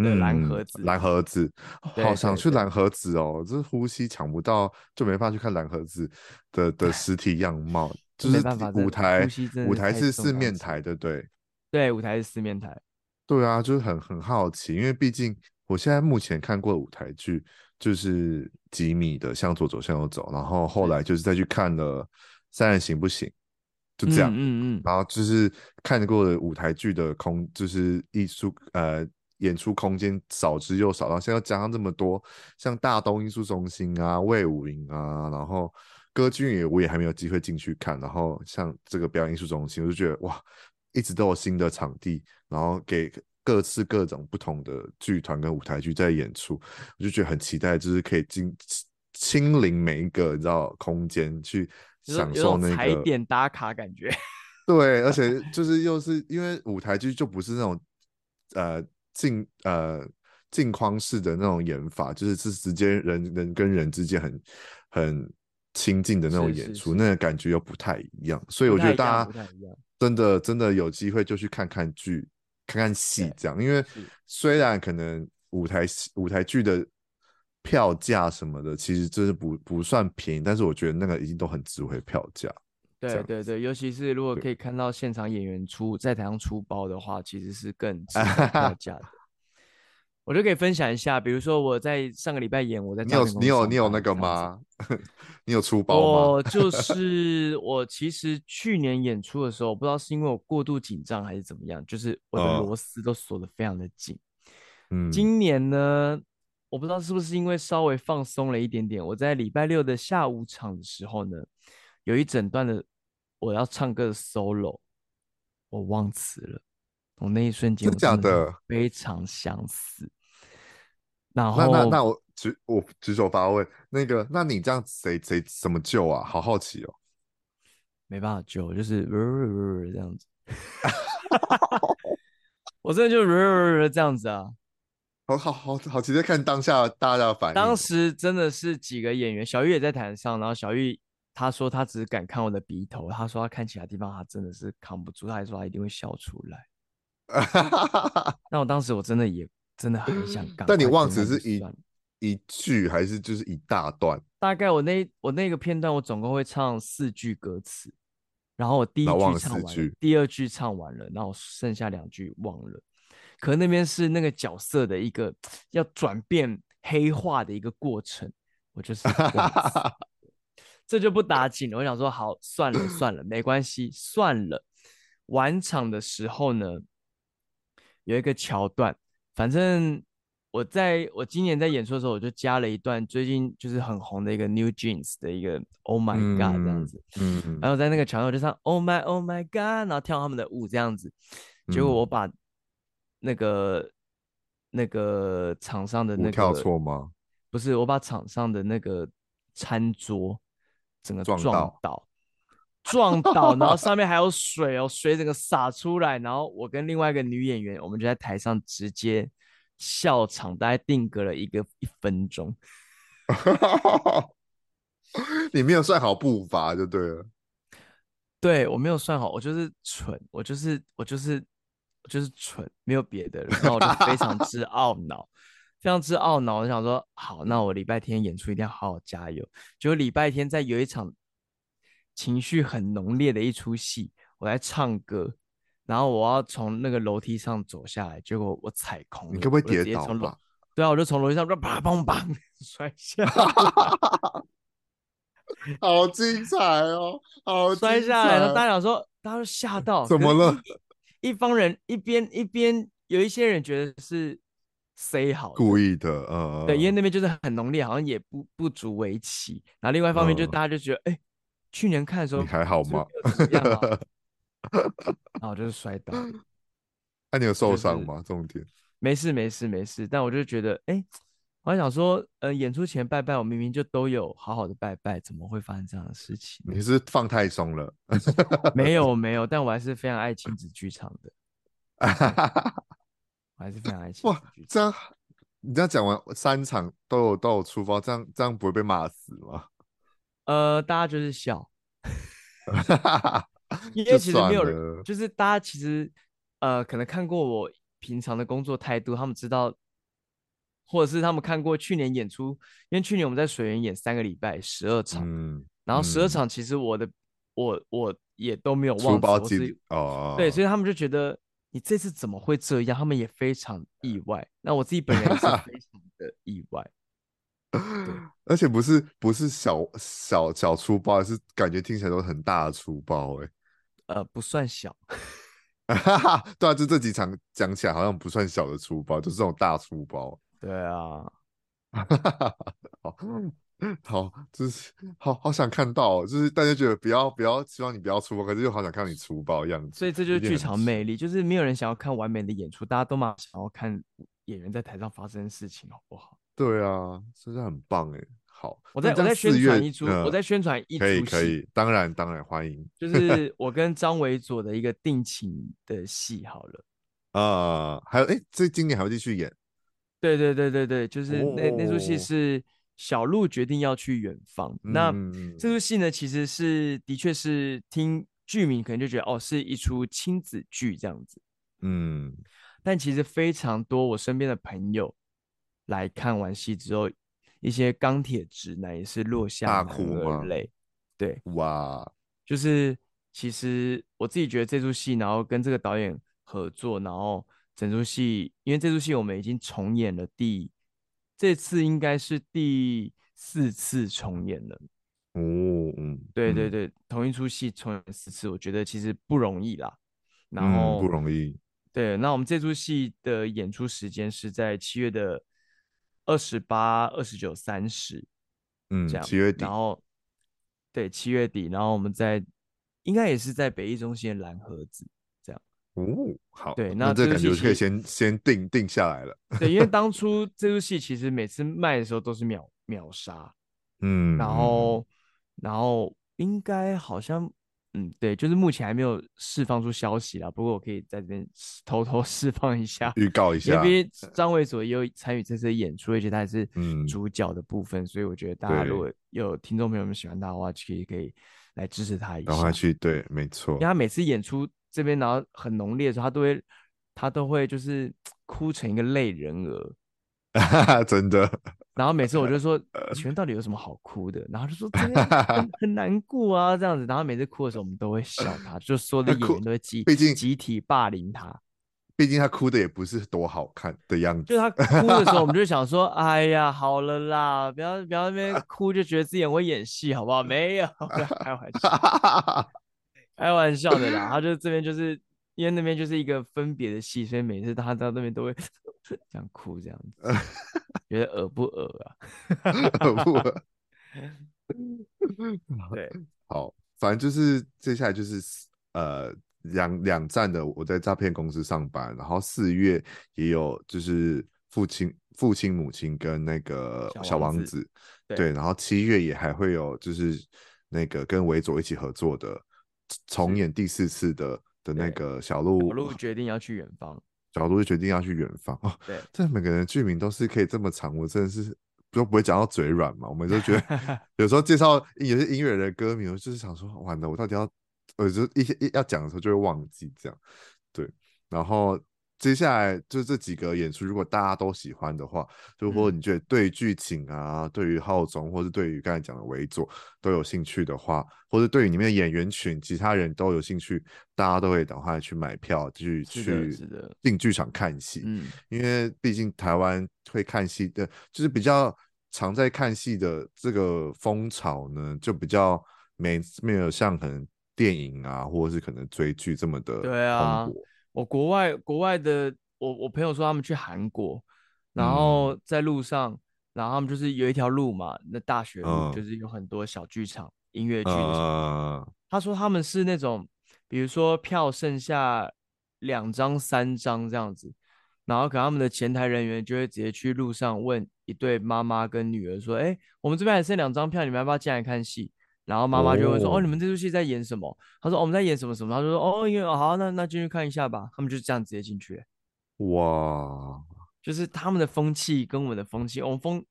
S1: 的蓝盒子。
S2: 蓝盒子，好想去蓝盒子哦！这呼吸抢不到，就没办法去看蓝盒子的的实体样貌。就是舞台，舞台是四面台，对不对？
S1: 对，舞台是四面台。
S2: 对啊，就是很很好奇，因为毕竟我现在目前看过的舞台剧。就是几米的向左走向右走，然后后来就是再去看了《三人行不行》，就这样，嗯嗯，然后就是看过的舞台剧的空，就是艺术呃演出空间少之又少，然后现在加上这么多，像大东艺术中心啊、魏武营啊，然后歌剧也我也还没有机会进去看，然后像这个表演艺术中心，我就觉得哇，一直都有新的场地，然后给。各式各种不同的剧团跟舞台剧在演出，我就觉得很期待，就是可以进亲临每一个你知道空间去享受那个踩
S1: 点打卡感觉。
S2: 对，而且就是又是因为舞台剧就不是那种呃镜呃镜框式的那种演法，就是是直接人人跟人之间很很亲近的那种演出，那个感觉又不太一样。所以我觉得大家真的真的有机会就去看看剧。看看戏这样，因为虽然可能舞台舞台剧的票价什么的，其实真是不不算便宜，但是我觉得那个已经都很值回票价。
S1: 对对对，尤其是如果可以看到现场演员出在台上出包的话，其实是更值得票价 的。我就可以分享一下，比如说我在上个礼拜演，我在
S2: 你有你有你有那个吗？你有出包吗？
S1: 我就 是我，其实去年演出的时候，我不知道是因为我过度紧张还是怎么样，就是我的螺丝都锁得非常的紧。嗯，今年呢，我不知道是不是因为稍微放松了一点点，我在礼拜六的下午场的时候呢，有一整段的我要唱歌的 solo，我忘词了。我那一瞬间，真
S2: 的
S1: 非常想死。然后
S2: 那那那我举我举手发问，那个那你这样谁谁怎么救啊？好好奇哦。
S1: 没办法救，就是这样子。我真的就这样子啊。
S2: 好好好好，直接看当下大家的反应。
S1: 当时真的是几个演员，小玉也在台上，然后小玉他说他只敢看我的鼻头，他说他看其他地方他真的是扛不住，他还说他一定会笑出来。那我当时我真的也。真的很想干，
S2: 但你忘词是一一句还是就是一大段？
S1: 大概我那我那个片段，我总共会唱四句歌词，然后我第一句唱完了，第二句唱完了，然后剩下两句忘了。可是那边是那个角色的一个要转变黑化的一个过程，我就是 这就不打紧了。我想说，好，算了算了，没关系，算了。晚场的时候呢，有一个桥段。反正我在我今年在演出的时候，我就加了一段最近就是很红的一个 New Jeans 的一个 Oh My God 这样子，嗯，嗯然后在那个桥段我就唱 Oh My Oh My God，然后跳他们的舞这样子，结果我把那个、嗯、那个场上的那个
S2: 跳错吗？
S1: 不是，我把场上的那个餐桌整个撞倒。撞倒，然后上面还有水哦，水整个洒出来，然后我跟另外一个女演员，我们就在台上直接笑场，大概定格了一个一分钟。
S2: 你没有算好步伐就对了。
S1: 对，我没有算好，我就是蠢，我就是我就是我就是蠢，没有别的。然后我就非常之懊恼，非常之懊恼。我想说，好，那我礼拜天演出一定要好好加油。结果礼拜天在有一场。情绪很浓烈的一出戏，我在唱歌，然后我要从那个楼梯上走下来，结果我踩空了，
S2: 你可不可以跌倒了？
S1: 对啊，我就从楼梯上啪砰砰 摔下，
S2: 好精彩哦！好
S1: 摔下来了，大家想说，大家都吓到，
S2: 怎么了？
S1: 一方人一边一边有一些人觉得是塞好
S2: 故意的，呃，
S1: 对，因为那边就是很浓烈，好像也不不足为奇。然后另外一方面，就大家就觉得，哎、呃。欸去年看的时候，
S2: 你还好吗？
S1: 然后就是摔倒。
S2: 那、啊、你有受伤吗？重点
S1: 没事没事没事，但我就觉得，哎、欸，我还想说，呃，演出前拜拜，我明明就都有好好的拜拜，怎么会发生这样的事情？
S2: 你是放太松了？
S1: 没有没有，但我还是非常爱亲子剧场的。我还是非常爱亲子剧场。哇，
S2: 这样你这样讲完三场都有都有出包，这样这样不会被骂死吗？
S1: 呃，大家就是笑，因为其实没有人，就，就是大家其实呃，可能看过我平常的工作态度，他们知道，或者是他们看过去年演出，因为去年我们在水源演三个礼拜十二场，嗯，然后十二场其实我的、嗯、我我也都没有忘记哦，对，所以他们就觉得你这次怎么会这样？他们也非常意 外，那我自己本人也是非常的意外。
S2: 而且不是不是小小小粗包，而是感觉听起来都很大的粗包哎、
S1: 欸，呃，不算小，
S2: 对啊，就这几场讲起来好像不算小的粗包，就是这种大粗包。
S1: 对啊，
S2: 好，好，就是好好想看到，就是大家觉得不要不要，希望你不要粗暴，可是又好想看你出包样子。
S1: 所以这就是剧场魅力，就是没有人想要看完美的演出，大家都嘛想要看演员在台上发生事情，好不好？
S2: 对啊，真的很棒哎！好，
S1: 我在我在宣传一出，我在宣传一出，
S2: 可以可以，当然当然欢迎。
S1: 就 是我跟张伟佐的一个定情的戏，好了。
S2: 啊，还有哎，这今年还会继续演？
S1: 对对对对对，就是那那出戏是小鹿决定要去远方。那这出戏呢，其实是的确是听剧名可能就觉得哦，是一出亲子剧这样子。嗯，但其实非常多我身边的朋友。来看完戏之后，一些钢铁直男也是落下
S2: 大哭
S1: 吗？泪，对，
S2: 哇，
S1: 就是其实我自己觉得这出戏，然后跟这个导演合作，然后整出戏，因为这出戏我们已经重演了第，这次应该是第四次重演了。
S2: 哦，嗯，
S1: 对对对，嗯、同一出戏重演四次，我觉得其实不容易啦。然后、
S2: 嗯、不容易。
S1: 对，那我们这出戏的演出时间是在七月的二十八、二十九、三十，嗯，这样。
S2: 七月底。
S1: 然后，对，七月底，然后我们在应该也是在北艺中心的蓝盒子。
S2: 哦，好。
S1: 对，
S2: 那，那这感觉可以先先定定下来了。
S1: 对，因为 当初这部戏其实每次卖的时候都是秒秒杀，
S2: 嗯，
S1: 然后。然后应该好像，嗯，对，就是目前还没有释放出消息啦。不过我可以在这边偷偷 释放一下，
S2: 预告一下。
S1: 因为张伟佐也有参与这次演出，而且他也是主角的部分，嗯、所以我觉得大家如果有听众朋友们喜欢他的话，其实可以来支持他一下。
S2: 然后去，对，没错。因
S1: 为他每次演出这边然后很浓烈的时候，他都会他都会就是 哭成一个泪人儿。
S2: 真的，
S1: 然后每次我就说，请问到底有什么好哭的？然后就说真的很 很难过啊，这样子。然后每次哭的时候，我们都会笑他，就所有的演员都会集，毕竟集体霸凌他。
S2: 毕竟他哭的也不是多好看的样子。
S1: 就他哭的时候，我们就想说，哎呀，好了啦，不要不要那边哭，就觉得自己很会演戏，好不好？没有，开玩笑，开玩笑的啦。他就这边就是。因为那边就是一个分别的戏，所以每次他到那边都会 这样哭，这样子，觉得恶不恶啊？
S2: 恶不恶？
S1: 对，
S2: 好，反正就是接下来就是呃两两站的，我在诈骗公司上班，然后四月也有就是父亲、父亲、母亲跟那个小王子，对，对，然后七月也还会有就是那个跟维佐一起合作的重演第四次的。的那个小鹿，
S1: 小鹿决定要去远方，
S2: 小鹿就决定要去远方哦。
S1: 对，
S2: 这每个人的剧名都是可以这么长，我真的是都不会讲到嘴软嘛。我们就觉得 有时候介绍有些音乐人的歌名，我就是想说，完了，我到底要，我就一些要讲的时候就会忘记这样。对，然后。接下来就是这几个演出，如果大家都喜欢的话，就或者你觉得对剧情啊，嗯、对于浩总，或是对于刚才讲的维佐都有兴趣的话，或者对于里面的演员群，其他人都有兴趣，大家都会赶快去买票，继续去进剧场看戏。嗯，因为毕竟台湾会看戏的，就是比较常在看戏的这个风潮呢，就比较没没有像可能电影啊，或者是可能追剧这么的
S1: 对啊。我国外国外的，我我朋友说他们去韩国，然后在路上，嗯、然后他们就是有一条路嘛，那大学路、嗯、就是有很多小剧场、音乐剧、嗯。他说他们是那种，比如说票剩下两张、三张这样子，然后可能他们的前台人员就会直接去路上问一对妈妈跟女儿说：“哎，我们这边还剩两张票，你们要不要进来看戏？”然后妈妈就会说：“哦，哦，你们这出戏在演什么？”他说：“哦，我们在演什么什么。”他就说：“哦，因为哦好，那那进去看一下吧。”他们就这样直接进去。
S2: 哇，
S1: 就是他们的风气跟我们的风气，我们风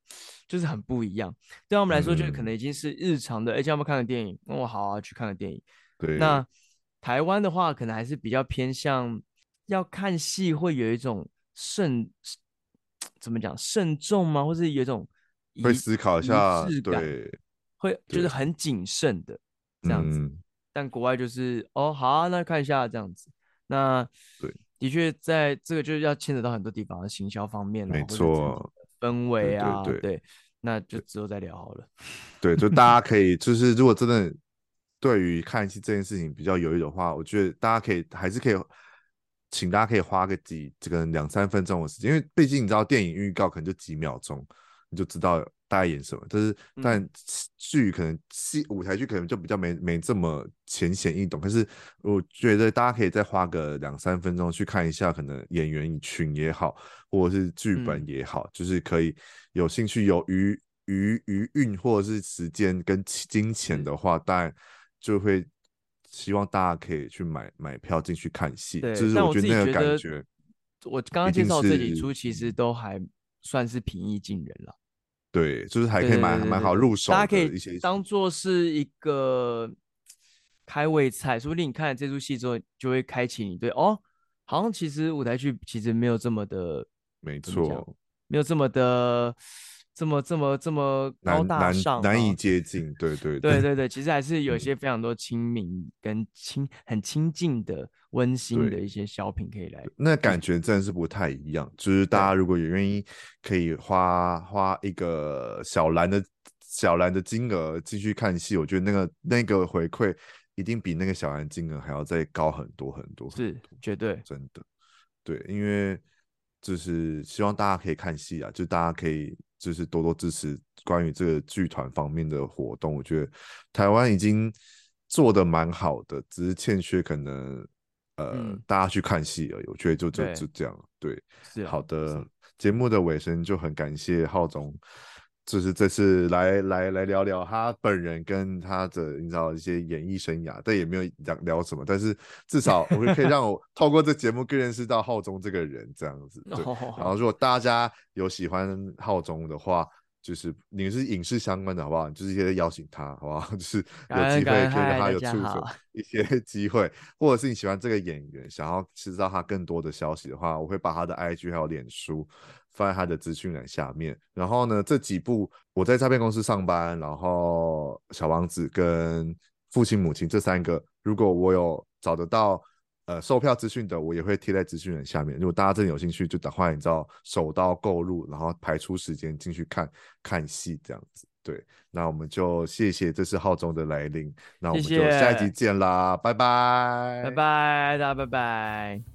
S1: 就是很不一样。对我们来说，就是可能已经是日常的。哎、嗯，要不要看个电影？哦，好啊，去看个电影。
S2: 对。
S1: 那台湾的话，可能还是比较偏向要看戏，会有一种慎怎么讲慎重吗？或是有一种
S2: 会思考一下，对。
S1: 会就是很谨慎的这样子，嗯、但国外就是哦好啊，那看一下这样子。那
S2: 对，
S1: 的确在这个就是要牵扯到很多地方的行销方面，
S2: 没错，
S1: 氛围啊，
S2: 对，对，对，
S1: 对，那就之后再聊好了。
S2: 对，就大家可以就是如果真的对于看戏这件事情比较犹豫的话，我觉得大家可以还是可以，请大家可以花个几这个两三分钟的时间，因为毕竟你知道电影预告可能就几秒钟，你就知道。大概演什么？但是，但剧可能戏舞台剧可能就比较没没这么浅显易懂。可是，我觉得大家可以再花个两三分钟去看一下，可能演员群也好，或者是剧本也好，嗯、就是可以有兴趣有余余余韵或者是时间跟金钱的话，当然就会希望大家可以去买买票进去看戏。就是我觉得那个感觉，
S1: 我刚刚介绍这几出其实都还算是平易近人了。
S2: 对，就是还可以蛮蛮好入手，
S1: 大家可以当做是一个开胃菜，说不定你看了这出戏之后，就会开启你对哦，好像其实舞台剧其实没有这么的，
S2: 没错，
S1: 没有这么的这么这么这么高大上，
S2: 难难以接近。对 对
S1: 对对对，其实还是有些非常多亲民跟亲很亲近的温馨的一些小品可以来。
S2: 那感觉真的是不太一样。就是大家如果也愿意，可以花花一个小蓝的小蓝的金额继续看戏，我觉得那个那个回馈一定比那个小蓝金额还要再高很多很多。
S1: 是绝对
S2: 真的。对，因为就是希望大家可以看戏啊，就大家可以。就是多多支持关于这个剧团方面的活动，我觉得台湾已经做的蛮好的，只是欠缺可能呃、嗯、大家去看戏而已。我觉得就就就这样，对，
S1: 是
S2: 好的。节目的尾声就很感谢浩中。就是这次来来来聊聊他本人跟他的你知道一些演艺生涯，但也没有聊聊什么，但是至少我们可以让我透过这节目更认识到浩中这个人这样子。对，然后如果大家有喜欢浩中的话，就是你是影视相关的好不好？就是一些邀请他好不好？就是有机会可以让他有触手一些 机会，或者是你喜欢这个演员，想要知道他更多的消息的话，我会把他的 IG 还有脸书。放在他的资讯栏下面。然后呢，这几部我在诈骗公司上班，然后小王子跟父亲母亲这三个，如果我有找得到呃售票资讯的，我也会贴在资讯栏下面。如果大家真的有兴趣，就赶快你知道手刀购入，然后排出时间进去看看戏这样子。对，那我们就谢谢这是浩中的来临，那我们就下一集见啦，谢谢拜拜，
S1: 拜拜，大家拜拜。